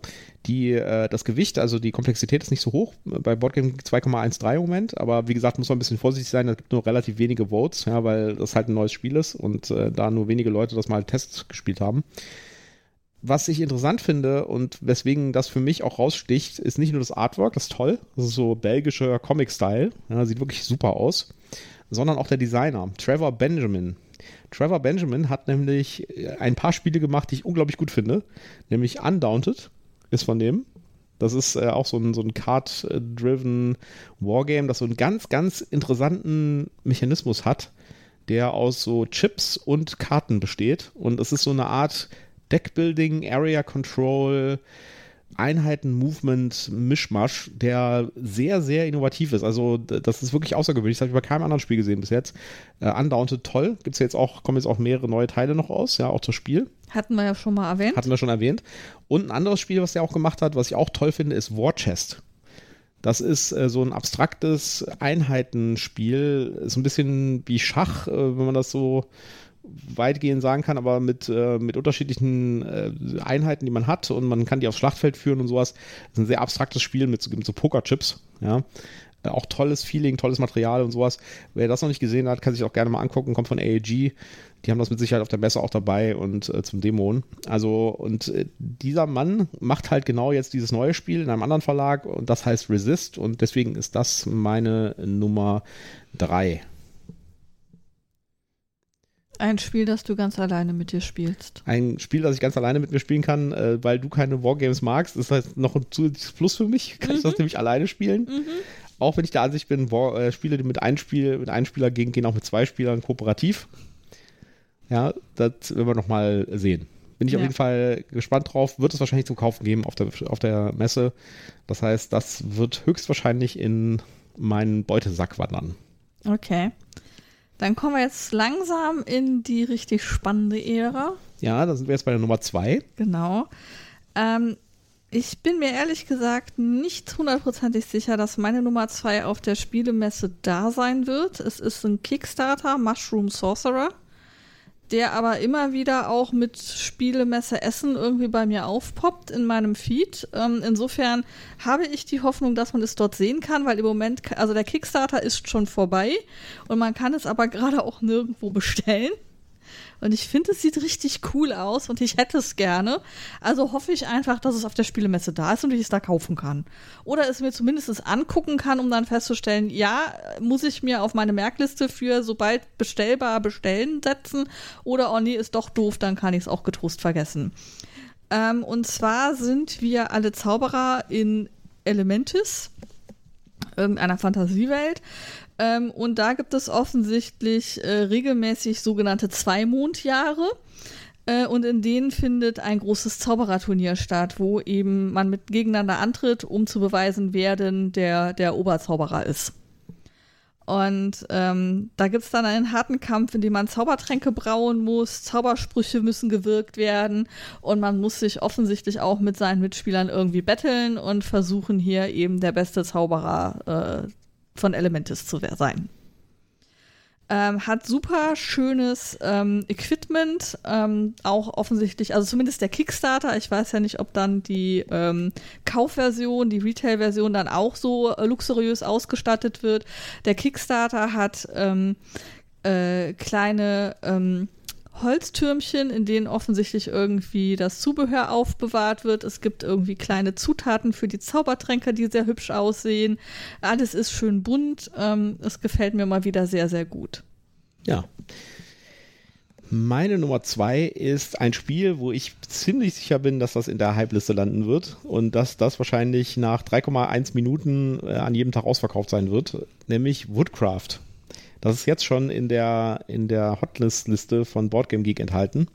die, äh, das Gewicht, also die Komplexität ist nicht so hoch. Bei Boardgame 2,13 im Moment, aber wie gesagt, muss man ein bisschen vorsichtig sein. Es gibt nur relativ wenige Votes, ja, weil das halt ein neues Spiel ist und äh, da nur wenige Leute das mal Test gespielt haben. Was ich interessant finde und weswegen das für mich auch raussticht, ist nicht nur das Artwork, das ist toll, das ist so belgischer Comic-Style, ja, sieht wirklich super aus, sondern auch der Designer, Trevor Benjamin. Trevor Benjamin hat nämlich ein paar Spiele gemacht, die ich unglaublich gut finde, nämlich Undaunted ist von dem. Das ist äh, auch so ein, so ein Card-driven Wargame, das so einen ganz, ganz interessanten Mechanismus hat, der aus so Chips und Karten besteht. Und es ist so eine Art Deckbuilding, Area Control, Einheiten, Movement, Mischmasch, der sehr, sehr innovativ ist. Also, das ist wirklich außergewöhnlich. Das habe ich bei keinem anderen Spiel gesehen bis jetzt. Äh, Undaunted toll. Gibt es ja jetzt auch, kommen jetzt auch mehrere neue Teile noch aus, ja, auch zum Spiel. Hatten wir ja schon mal erwähnt. Hatten wir schon erwähnt. Und ein anderes Spiel, was er auch gemacht hat, was ich auch toll finde, ist War Chest. Das ist äh, so ein abstraktes Einheitenspiel, so ein bisschen wie Schach, äh, wenn man das so weitgehend sagen kann, aber mit, äh, mit unterschiedlichen äh, Einheiten, die man hat und man kann die aufs Schlachtfeld führen und sowas. Das ist ein sehr abstraktes Spiel mit, mit so Pokerchips, ja. Äh, auch tolles Feeling, tolles Material und sowas. Wer das noch nicht gesehen hat, kann sich auch gerne mal angucken, kommt von AAG. Die haben das mit Sicherheit auf der Messe auch dabei und äh, zum Demon. Also, und äh, dieser Mann macht halt genau jetzt dieses neue Spiel in einem anderen Verlag und das heißt Resist und deswegen ist das meine Nummer drei. Ein Spiel, das du ganz alleine mit dir spielst. Ein Spiel, das ich ganz alleine mit mir spielen kann, äh, weil du keine Wargames magst. Das heißt noch ein zusätzliches Plus für mich. Kann mhm. ich das nämlich alleine spielen. Mhm. Auch wenn ich der Ansicht bin, War, äh, Spiele, die mit einem, Spiel, mit einem Spieler gehen, gehen auch mit zwei Spielern kooperativ. Ja, das werden wir nochmal sehen. Bin ich ja. auf jeden Fall gespannt drauf. Wird es wahrscheinlich zum Kaufen geben auf der, auf der Messe. Das heißt, das wird höchstwahrscheinlich in meinen Beutesack wandern. Okay. Dann kommen wir jetzt langsam in die richtig spannende Ära. Ja, da sind wir jetzt bei der Nummer zwei. Genau. Ähm, ich bin mir ehrlich gesagt nicht hundertprozentig sicher, dass meine Nummer zwei auf der Spielemesse da sein wird. Es ist ein Kickstarter, Mushroom Sorcerer der aber immer wieder auch mit Spielemesse Essen irgendwie bei mir aufpoppt in meinem Feed. Ähm, insofern habe ich die Hoffnung, dass man es dort sehen kann, weil im Moment, also der Kickstarter ist schon vorbei und man kann es aber gerade auch nirgendwo bestellen. Und ich finde, es sieht richtig cool aus und ich hätte es gerne. Also hoffe ich einfach, dass es auf der Spielemesse da ist und ich es da kaufen kann. Oder es mir zumindest angucken kann, um dann festzustellen, ja, muss ich mir auf meine Merkliste für sobald bestellbar bestellen setzen. Oder oh nee, ist doch doof, dann kann ich es auch getrost vergessen. Ähm, und zwar sind wir alle Zauberer in Elementis irgendeiner Fantasiewelt. Ähm, und da gibt es offensichtlich äh, regelmäßig sogenannte Zweimondjahre. Äh, und in denen findet ein großes Zaubererturnier statt, wo eben man mit gegeneinander antritt, um zu beweisen, wer denn der, der Oberzauberer ist. Und ähm, da gibt es dann einen harten Kampf, in dem man Zaubertränke brauen muss, Zaubersprüche müssen gewirkt werden und man muss sich offensichtlich auch mit seinen Mitspielern irgendwie betteln und versuchen hier eben der beste Zauberer äh, von Elementis zu sein. Ähm, hat super schönes ähm, Equipment, ähm, auch offensichtlich, also zumindest der Kickstarter. Ich weiß ja nicht, ob dann die ähm, Kaufversion, die Retail-Version dann auch so äh, luxuriös ausgestattet wird. Der Kickstarter hat ähm, äh, kleine ähm, Holztürmchen, in denen offensichtlich irgendwie das Zubehör aufbewahrt wird. Es gibt irgendwie kleine Zutaten für die Zaubertränke, die sehr hübsch aussehen. Alles ist schön bunt. Ähm, es gefällt mir mal wieder sehr, sehr gut. Ja. Meine Nummer zwei ist ein Spiel, wo ich ziemlich sicher bin, dass das in der Hype-Liste landen wird und dass das wahrscheinlich nach 3,1 Minuten äh, an jedem Tag ausverkauft sein wird, nämlich Woodcraft. Das ist jetzt schon in der, in der Hotlist-Liste von Boardgame Geek enthalten.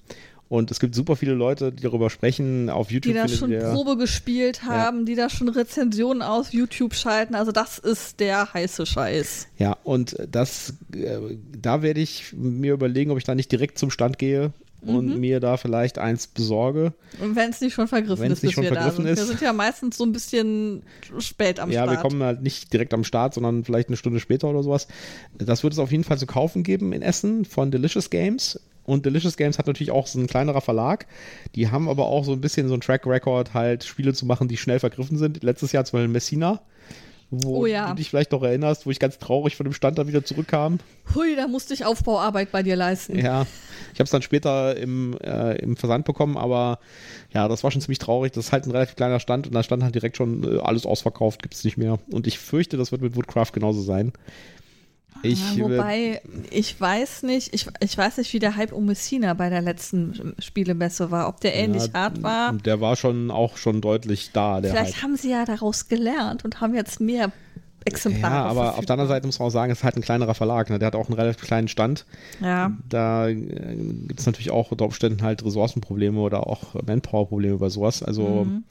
Und es gibt super viele Leute, die darüber sprechen. Auf YouTube die da schon ihr, Probe gespielt haben, ja. die da schon Rezensionen auf YouTube schalten. Also das ist der heiße Scheiß. Ja, und das, äh, da werde ich mir überlegen, ob ich da nicht direkt zum Stand gehe und mhm. mir da vielleicht eins besorge. Und wenn es nicht schon vergriffen Wenn's ist, nicht schon wir vergriffen Ist. Wir sind ja meistens so ein bisschen spät am ja, Start. Ja, wir kommen halt nicht direkt am Start, sondern vielleicht eine Stunde später oder sowas. Das wird es auf jeden Fall zu kaufen geben in Essen von Delicious Games. Und Delicious Games hat natürlich auch so ein kleinerer Verlag. Die haben aber auch so ein bisschen so ein Track Record, halt Spiele zu machen, die schnell vergriffen sind. Letztes Jahr zum Beispiel Messina wo oh ja. du dich vielleicht noch erinnerst, wo ich ganz traurig von dem Stand dann wieder zurückkam. Hui, da musste ich Aufbauarbeit bei dir leisten. Ja, ich habe es dann später im, äh, im Versand bekommen, aber ja, das war schon ziemlich traurig. Das ist halt ein relativ kleiner Stand und da stand halt direkt schon äh, alles ausverkauft, gibt es nicht mehr. Und ich fürchte, das wird mit Woodcraft genauso sein. Ich, ja, wobei, ich weiß nicht, ich, ich weiß nicht, wie der Hype um Messina bei der letzten Spielemesse war, ob der ähnlich ja, hart war. Der war schon auch schon deutlich da. Vielleicht Hype. haben sie ja daraus gelernt und haben jetzt mehr Exemplare. Ja, aber auf der anderen Seite muss man auch sagen, es ist halt ein kleinerer Verlag. Ne? Der hat auch einen relativ kleinen Stand. Ja. Da äh, gibt es natürlich auch unter Umständen halt Ressourcenprobleme oder auch Manpower-Probleme über sowas. Also mhm.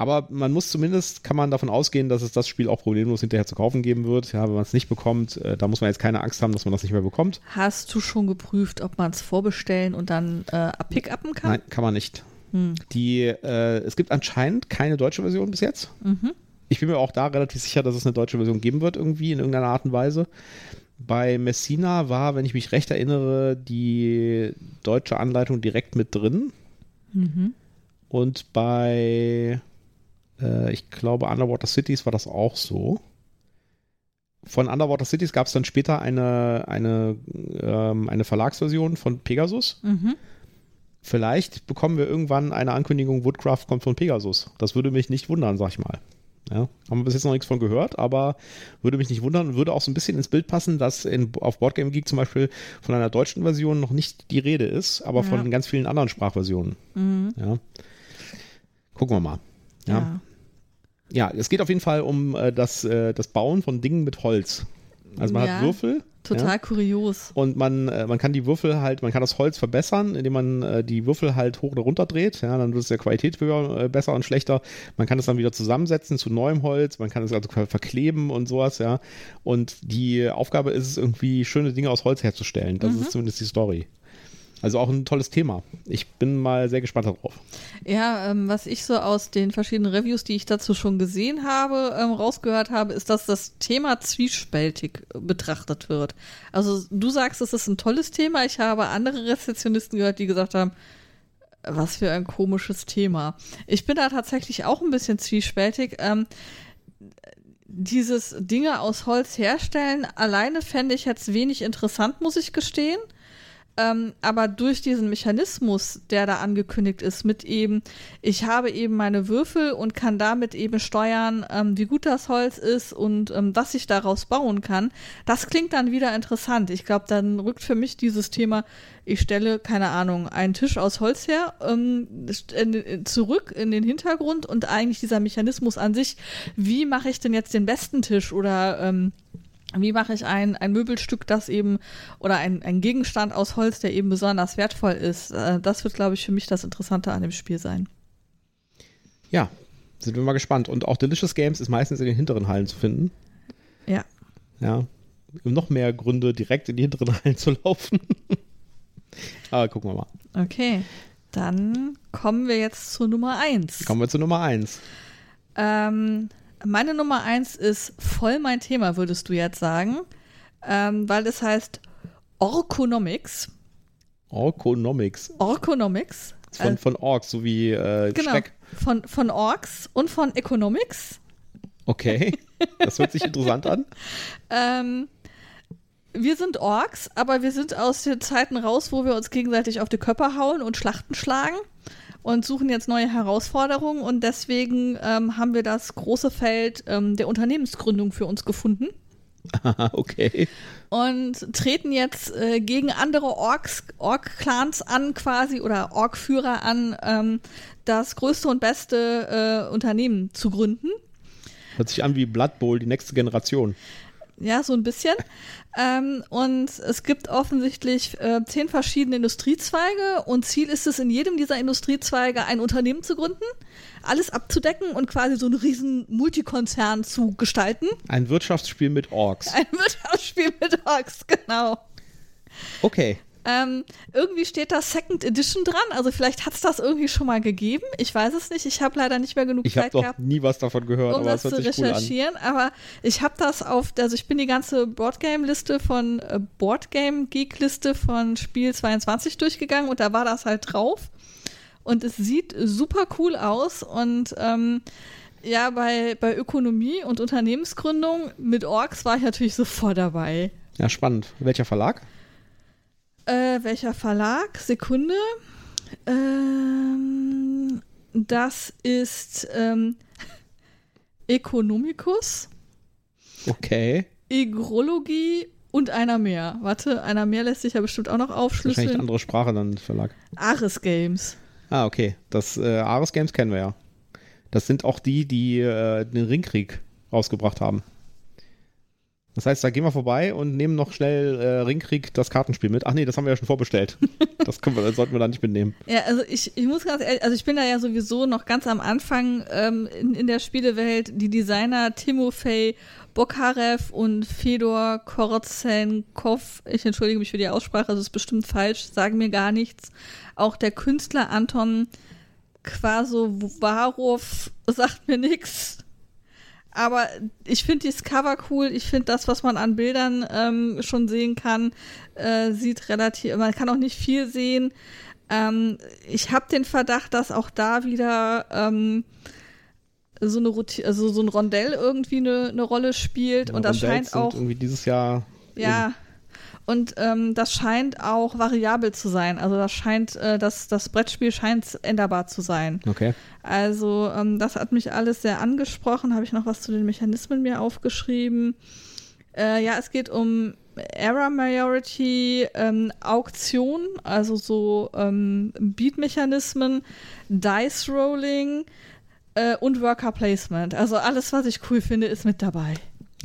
Aber man muss zumindest, kann man davon ausgehen, dass es das Spiel auch problemlos hinterher zu kaufen geben wird. Ja, wenn man es nicht bekommt, äh, da muss man jetzt keine Angst haben, dass man das nicht mehr bekommt. Hast du schon geprüft, ob man es vorbestellen und dann äh, pick-upen kann? Nein, kann man nicht. Hm. Die, äh, es gibt anscheinend keine deutsche Version bis jetzt. Mhm. Ich bin mir auch da relativ sicher, dass es eine deutsche Version geben wird, irgendwie in irgendeiner Art und Weise. Bei Messina war, wenn ich mich recht erinnere, die deutsche Anleitung direkt mit drin. Mhm. Und bei äh, ich glaube, Underwater Cities war das auch so. Von Underwater Cities gab es dann später eine, eine, ähm, eine Verlagsversion von Pegasus. Mhm. Vielleicht bekommen wir irgendwann eine Ankündigung, Woodcraft kommt von Pegasus. Das würde mich nicht wundern, sag ich mal. Ja, haben wir bis jetzt noch nichts von gehört, aber würde mich nicht wundern und würde auch so ein bisschen ins Bild passen, dass in, auf Boardgame Geek zum Beispiel von einer deutschen Version noch nicht die Rede ist, aber ja. von ganz vielen anderen Sprachversionen. Mhm. Ja. Gucken wir mal. Ja. Ja es geht auf jeden Fall um äh, das, äh, das Bauen von Dingen mit Holz. Also man ja, hat Würfel. Total ja, kurios. Und man, äh, man kann die Würfel halt, man kann das Holz verbessern, indem man äh, die Würfel halt hoch oder runter dreht. Ja, dann wird es der Qualität höher, äh, besser und schlechter. Man kann es dann wieder zusammensetzen zu neuem Holz. Man kann es also verkleben und sowas, ja. Und die Aufgabe ist es irgendwie, schöne Dinge aus Holz herzustellen. Das mhm. ist zumindest die Story. Also auch ein tolles Thema. Ich bin mal sehr gespannt darauf. Ja, ähm, was ich so aus den verschiedenen Reviews, die ich dazu schon gesehen habe, ähm, rausgehört habe, ist, dass das Thema zwiespältig betrachtet wird. Also du sagst, es ist ein tolles Thema. Ich habe andere Rezessionisten gehört, die gesagt haben, was für ein komisches Thema. Ich bin da tatsächlich auch ein bisschen zwiespältig. Ähm, dieses Dinge aus Holz herstellen, alleine fände ich jetzt wenig interessant, muss ich gestehen. Ähm, aber durch diesen Mechanismus, der da angekündigt ist, mit eben, ich habe eben meine Würfel und kann damit eben steuern, ähm, wie gut das Holz ist und ähm, was ich daraus bauen kann, das klingt dann wieder interessant. Ich glaube, dann rückt für mich dieses Thema, ich stelle, keine Ahnung, einen Tisch aus Holz her, ähm, zurück in den Hintergrund und eigentlich dieser Mechanismus an sich, wie mache ich denn jetzt den besten Tisch oder ähm, wie mache ich ein, ein Möbelstück, das eben, oder ein, ein Gegenstand aus Holz, der eben besonders wertvoll ist? Äh, das wird, glaube ich, für mich das Interessante an dem Spiel sein. Ja, sind wir mal gespannt. Und auch Delicious Games ist meistens in den hinteren Hallen zu finden. Ja. Ja. Noch mehr Gründe, direkt in die hinteren Hallen zu laufen. Aber gucken wir mal. Okay. Dann kommen wir jetzt zur Nummer 1. Kommen wir zur Nummer 1. Ähm, meine Nummer eins ist voll mein Thema, würdest du jetzt sagen, ähm, weil es heißt Orkonomics. Orkonomics. Orkonomics. Von, von Orks, so wie äh, genau, Schreck. Von, von Orks und von Economics. Okay, das hört sich interessant an. Ähm, wir sind Orks, aber wir sind aus den Zeiten raus, wo wir uns gegenseitig auf die Köpfe hauen und Schlachten schlagen und suchen jetzt neue Herausforderungen und deswegen ähm, haben wir das große Feld ähm, der Unternehmensgründung für uns gefunden. okay. Und treten jetzt äh, gegen andere Orks, Ork-Clans an quasi oder Ork-Führer an, ähm, das größte und beste äh, Unternehmen zu gründen. Hört sich an wie Blood Bowl, die nächste Generation. Ja, so ein bisschen. ähm, und es gibt offensichtlich äh, zehn verschiedene Industriezweige und Ziel ist es, in jedem dieser Industriezweige ein Unternehmen zu gründen, alles abzudecken und quasi so einen riesen Multikonzern zu gestalten. Ein Wirtschaftsspiel mit Orks. Ein Wirtschaftsspiel mit Orks, genau. Okay. Ähm, irgendwie steht da Second Edition dran, also vielleicht hat es das irgendwie schon mal gegeben. Ich weiß es nicht. Ich habe leider nicht mehr genug Ich habe Zeit gehabt, nie was davon gehört, um aber das es zu sich cool recherchieren. Aber ich habe das auf, also ich bin die ganze Boardgame-Liste von äh, Boardgame-Geek-Liste von Spiel 22 durchgegangen und da war das halt drauf. Und es sieht super cool aus und ähm, ja, bei, bei Ökonomie und Unternehmensgründung mit Orks war ich natürlich sofort dabei. Ja, spannend. Welcher Verlag? Äh, welcher Verlag? Sekunde. Ähm, das ist ähm, Economicus, Okay. Igrologie und einer mehr. Warte, einer mehr lässt sich ja bestimmt auch noch Wahrscheinlich aufschlüsseln. andere Sprache dann Verlag. Ares Games. Ah, okay. Das äh, Ares Games kennen wir ja. Das sind auch die, die äh, den Ringkrieg rausgebracht haben. Das heißt, da gehen wir vorbei und nehmen noch schnell äh, Ringkrieg das Kartenspiel mit. Ach nee, das haben wir ja schon vorbestellt. das, können wir, das sollten wir da nicht mitnehmen. Ja, also ich, ich muss ganz ehrlich, also ich bin da ja sowieso noch ganz am Anfang ähm, in, in der Spielewelt. Die Designer Timofey Bokharev und Fedor Korotsenkov, ich entschuldige mich für die Aussprache, das ist bestimmt falsch, sagen mir gar nichts. Auch der Künstler Anton Quasovarov sagt mir nichts. Aber ich finde dieses Cover cool. Ich finde das, was man an Bildern ähm, schon sehen kann, äh, sieht relativ. Man kann auch nicht viel sehen. Ähm, ich habe den Verdacht, dass auch da wieder ähm, so eine Roti also so ein Rondell irgendwie eine, eine Rolle spielt. und das Rondells scheint auch. irgendwie dieses Jahr. Ja. Und ähm, das scheint auch variabel zu sein. Also das scheint, äh, das, das Brettspiel scheint änderbar zu sein. Okay. Also ähm, das hat mich alles sehr angesprochen. Habe ich noch was zu den Mechanismen mir aufgeschrieben? Äh, ja, es geht um Error Majority, ähm, Auktion, also so ähm, Beat-Mechanismen, Dice Rolling äh, und Worker Placement. Also alles, was ich cool finde, ist mit dabei.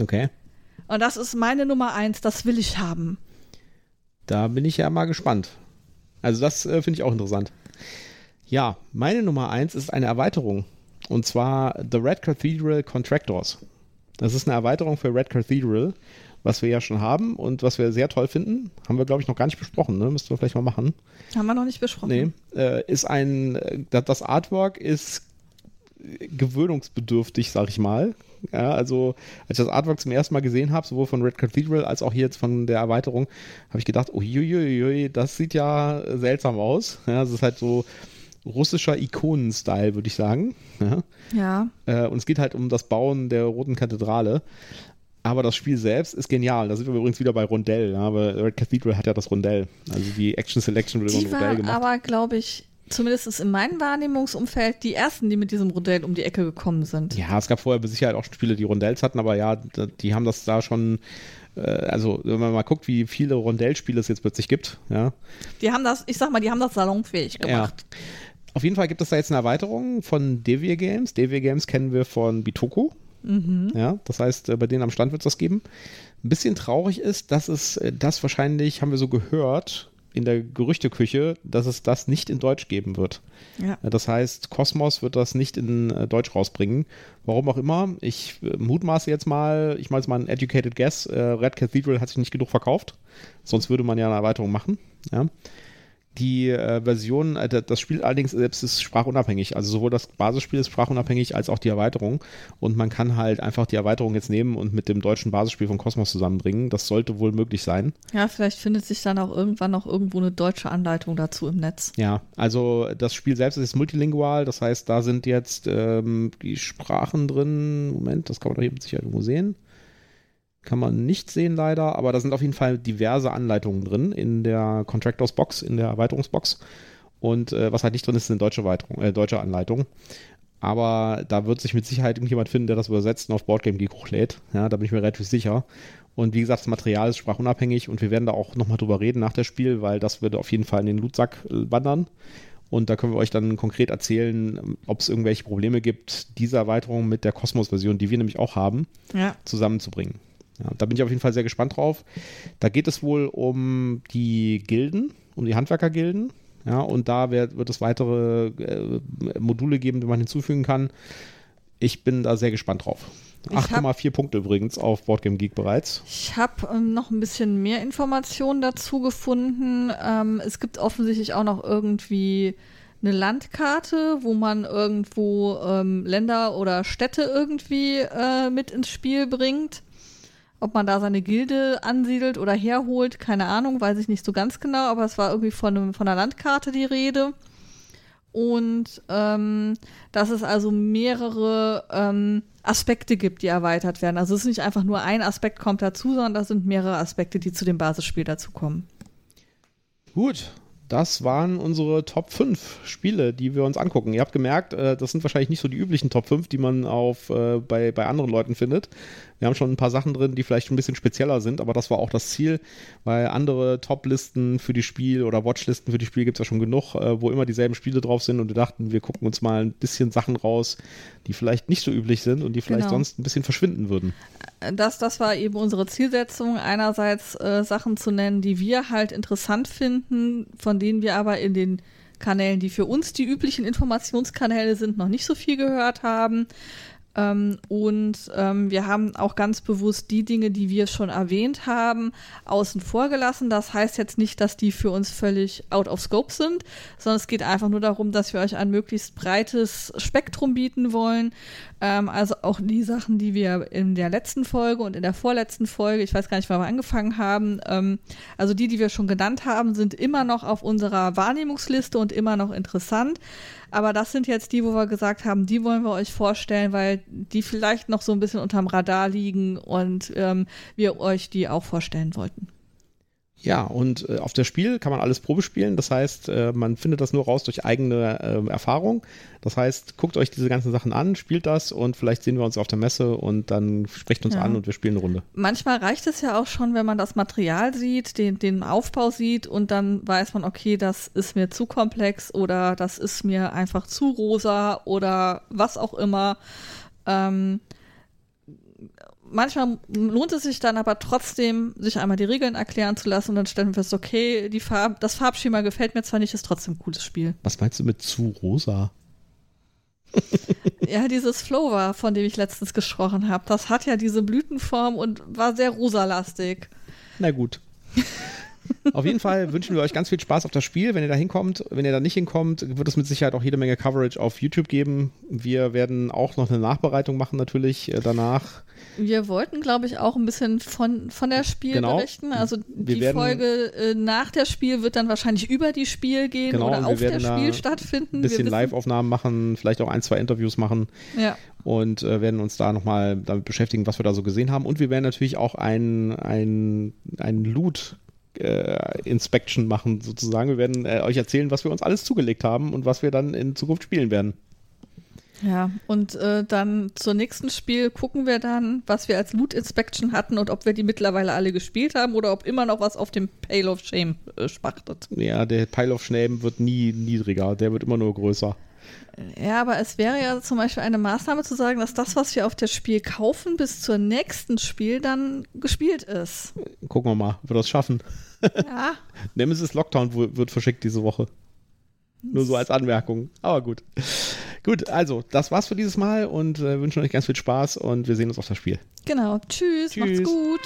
Okay. Und das ist meine Nummer eins. Das will ich haben. Da bin ich ja mal gespannt. Also das äh, finde ich auch interessant. Ja, meine Nummer eins ist eine Erweiterung. Und zwar The Red Cathedral Contractors. Das ist eine Erweiterung für Red Cathedral, was wir ja schon haben und was wir sehr toll finden. Haben wir, glaube ich, noch gar nicht besprochen. Ne? Müssten wir vielleicht mal machen. Haben wir noch nicht besprochen. Nee. Äh, ist ein, äh, das Artwork ist gewöhnungsbedürftig, sag ich mal. Ja, also als ich das Artwork zum ersten Mal gesehen habe, sowohl von Red Cathedral als auch hier jetzt von der Erweiterung, habe ich gedacht, uiuiui, das sieht ja seltsam aus. Ja, es ist halt so russischer Ikonen-Style, würde ich sagen. Ja. Ja. Äh, und es geht halt um das Bauen der Roten Kathedrale. Aber das Spiel selbst ist genial. Da sind wir übrigens wieder bei Rondell. Ja, aber Red Cathedral hat ja das Rondell. Also die Action Selection wird über Rondell gemacht. aber, glaube ich, zumindest in meinem Wahrnehmungsumfeld die ersten, die mit diesem Rondell um die Ecke gekommen sind. Ja, es gab vorher mit Sicherheit auch schon Spiele, die Rondells hatten, aber ja, die haben das da schon, äh, also wenn man mal guckt, wie viele Rondellspiele es jetzt plötzlich gibt, ja. Die haben das, ich sag mal, die haben das salonfähig gemacht. Auf jeden Fall gibt es da jetzt eine Erweiterung von Devir Games. Devir Games kennen wir von Bitoko. Ja, das heißt, äh, bei denen am Stand wird es das geben. Ein bisschen traurig ist, dass es äh, das wahrscheinlich, haben wir so gehört, in der Gerüchteküche, dass es das nicht in Deutsch geben wird. Ja. Äh, Das heißt, Cosmos wird das nicht in äh, Deutsch rausbringen. Warum auch immer. Ich äh, mutmaße jetzt mal, ich mache jetzt mal ein educated guess. Red Cathedral hat sich nicht genug verkauft. Sonst würde man ja eine Erweiterung machen. Ja. Die äh, Version, äh, das Spiel allerdings selbst ist sprachunabhängig. Also sowohl das Basisspiel ist sprachunabhängig als auch die Erweiterung. Und man kann halt einfach die Erweiterung jetzt nehmen und mit dem deutschen Basisspiel von Cosmos zusammenbringen. Das sollte wohl möglich sein. Ja, vielleicht findet sich dann auch irgendwann noch irgendwo eine deutsche Anleitung dazu im Netz. Ja, also das Spiel selbst ist multilingual, das heißt, da sind jetzt ähm, die Sprachen drin. Moment, das kann man doch hier mit Sicherheit irgendwo sehen. Kann man nicht sehen leider, aber da sind auf jeden Fall diverse Anleitungen drin in der Contractors Box, in der Erweiterungsbox. Und äh, was halt nicht drin ist, sind deutsche, Erweiterung, äh, deutsche Anleitungen. Aber da wird sich mit Sicherheit irgendjemand finden, der das übersetzt und auf Boardgame Geek hochlädt. Ja, da bin ich mir relativ sicher. Und wie gesagt, das Material ist sprachunabhängig und wir werden da auch nochmal drüber reden nach dem Spiel, weil das würde auf jeden Fall in den Lootsack äh, wandern. Und da können wir euch dann konkret erzählen, ob es irgendwelche Probleme gibt, diese Erweiterung mit der Kosmos-Version, die wir nämlich auch haben, Ja. zusammenzubringen. Ja, da bin ich auf jeden Fall sehr gespannt drauf. Da geht es wohl um die Gilden, um die Handwerkergilden. Ja, und da wird, wird es weitere äh, Module geben, die man hinzufügen kann. Ich bin da sehr gespannt drauf. 8,4 Punkte übrigens auf Boardgame Geek bereits. Ich habe ähm, noch ein bisschen mehr Informationen dazu gefunden. Ähm, es gibt offensichtlich auch noch irgendwie eine Landkarte, wo man irgendwo ähm, Länder oder Städte irgendwie äh, mit ins Spiel bringt. Ob man da seine Gilde ansiedelt oder herholt, keine Ahnung, weiß ich nicht so ganz genau, aber es war irgendwie von, einem, von einer Landkarte die Rede. Und ähm, dass es also mehrere ähm, Aspekte gibt, die erweitert werden. Also es ist nicht einfach nur ein Aspekt kommt dazu, sondern das sind mehrere Aspekte, die zu dem Basisspiel dazukommen. Gut, das waren unsere Top 5 Spiele, die wir uns angucken. Ihr habt gemerkt, äh, das sind wahrscheinlich nicht so die üblichen Top 5, die man auf, äh, bei, bei anderen Leuten findet. Wir haben schon ein paar Sachen drin, die vielleicht ein bisschen spezieller sind, aber das war auch das Ziel, weil andere Top-Listen für die Spiel oder Watchlisten für die Spiel gibt es ja schon genug, äh, wo immer dieselben Spiele drauf sind und wir dachten, wir gucken uns mal ein bisschen Sachen raus, die vielleicht nicht so üblich sind und die vielleicht genau. sonst ein bisschen verschwinden würden. Das, das war eben unsere Zielsetzung, einerseits äh, Sachen zu nennen, die wir halt interessant finden, von denen wir aber in den Kanälen, die für uns die üblichen Informationskanäle sind, noch nicht so viel gehört haben. Ähm, und ähm, wir haben auch ganz bewusst die Dinge, die wir schon erwähnt haben, außen vor gelassen. Das heißt jetzt nicht, dass die für uns völlig out of scope sind, sondern es geht einfach nur darum, dass wir euch ein möglichst breites Spektrum bieten wollen. Ähm, also auch die Sachen, die wir in der letzten Folge und in der vorletzten Folge, ich weiß gar nicht, wann wir angefangen haben, ähm, also die, die wir schon genannt haben, sind immer noch auf unserer Wahrnehmungsliste und immer noch interessant. Aber das sind jetzt die, wo wir gesagt haben, die wollen wir euch vorstellen, weil die vielleicht noch so ein bisschen unterm Radar liegen und ähm, wir euch die auch vorstellen wollten. Ja, und äh, auf das Spiel kann man alles Probe spielen. Das heißt, äh, man findet das nur raus durch eigene äh, Erfahrung. Das heißt, guckt euch diese ganzen Sachen an, spielt das und vielleicht sehen wir uns auf der Messe und dann sprecht uns ja. an und wir spielen eine Runde. Manchmal reicht es ja auch schon, wenn man das Material sieht, den, den Aufbau sieht und dann weiß man, okay, das ist mir zu komplex oder das ist mir einfach zu rosa oder was auch immer. Ähm, manchmal lohnt es sich dann aber trotzdem, sich einmal die Regeln erklären zu lassen und dann stellen wir fest, okay, die Farb, das Farbschema gefällt mir zwar nicht, ist trotzdem ein cooles Spiel. Was meinst du mit zu rosa? ja, dieses Flower, von dem ich letztens gesprochen habe, das hat ja diese Blütenform und war sehr rosalastig. Na gut. Auf jeden Fall wünschen wir euch ganz viel Spaß auf das Spiel. Wenn ihr da hinkommt, wenn ihr da nicht hinkommt, wird es mit Sicherheit auch jede Menge Coverage auf YouTube geben. Wir werden auch noch eine Nachbereitung machen, natürlich äh, danach. Wir wollten, glaube ich, auch ein bisschen von, von der Spiel genau. berichten. Also die werden, Folge äh, nach der Spiel wird dann wahrscheinlich über die Spiel gehen genau, oder auf der Spiel stattfinden. Ein bisschen Live-Aufnahmen machen, vielleicht auch ein, zwei Interviews machen. Ja. Und äh, werden uns da nochmal damit beschäftigen, was wir da so gesehen haben. Und wir werden natürlich auch ein, ein, ein Loot äh, Inspection machen, sozusagen. Wir werden äh, euch erzählen, was wir uns alles zugelegt haben und was wir dann in Zukunft spielen werden. Ja, und äh, dann zur nächsten Spiel gucken wir dann, was wir als Loot Inspection hatten und ob wir die mittlerweile alle gespielt haben oder ob immer noch was auf dem Pile of Shame äh, spachtet. Ja, der Pile of Shame wird nie niedriger, der wird immer nur größer. Ja, aber es wäre ja zum Beispiel eine Maßnahme zu sagen, dass das, was wir auf das Spiel kaufen, bis zur nächsten Spiel dann gespielt ist. Gucken wir mal, ob wir das schaffen. Ja. Nemesis Lockdown wird verschickt diese Woche. Nur so als Anmerkung. Aber gut. Gut, also, das war's für dieses Mal und äh, wünschen euch ganz viel Spaß und wir sehen uns auf das Spiel. Genau. Tschüss, Tschüss. macht's gut.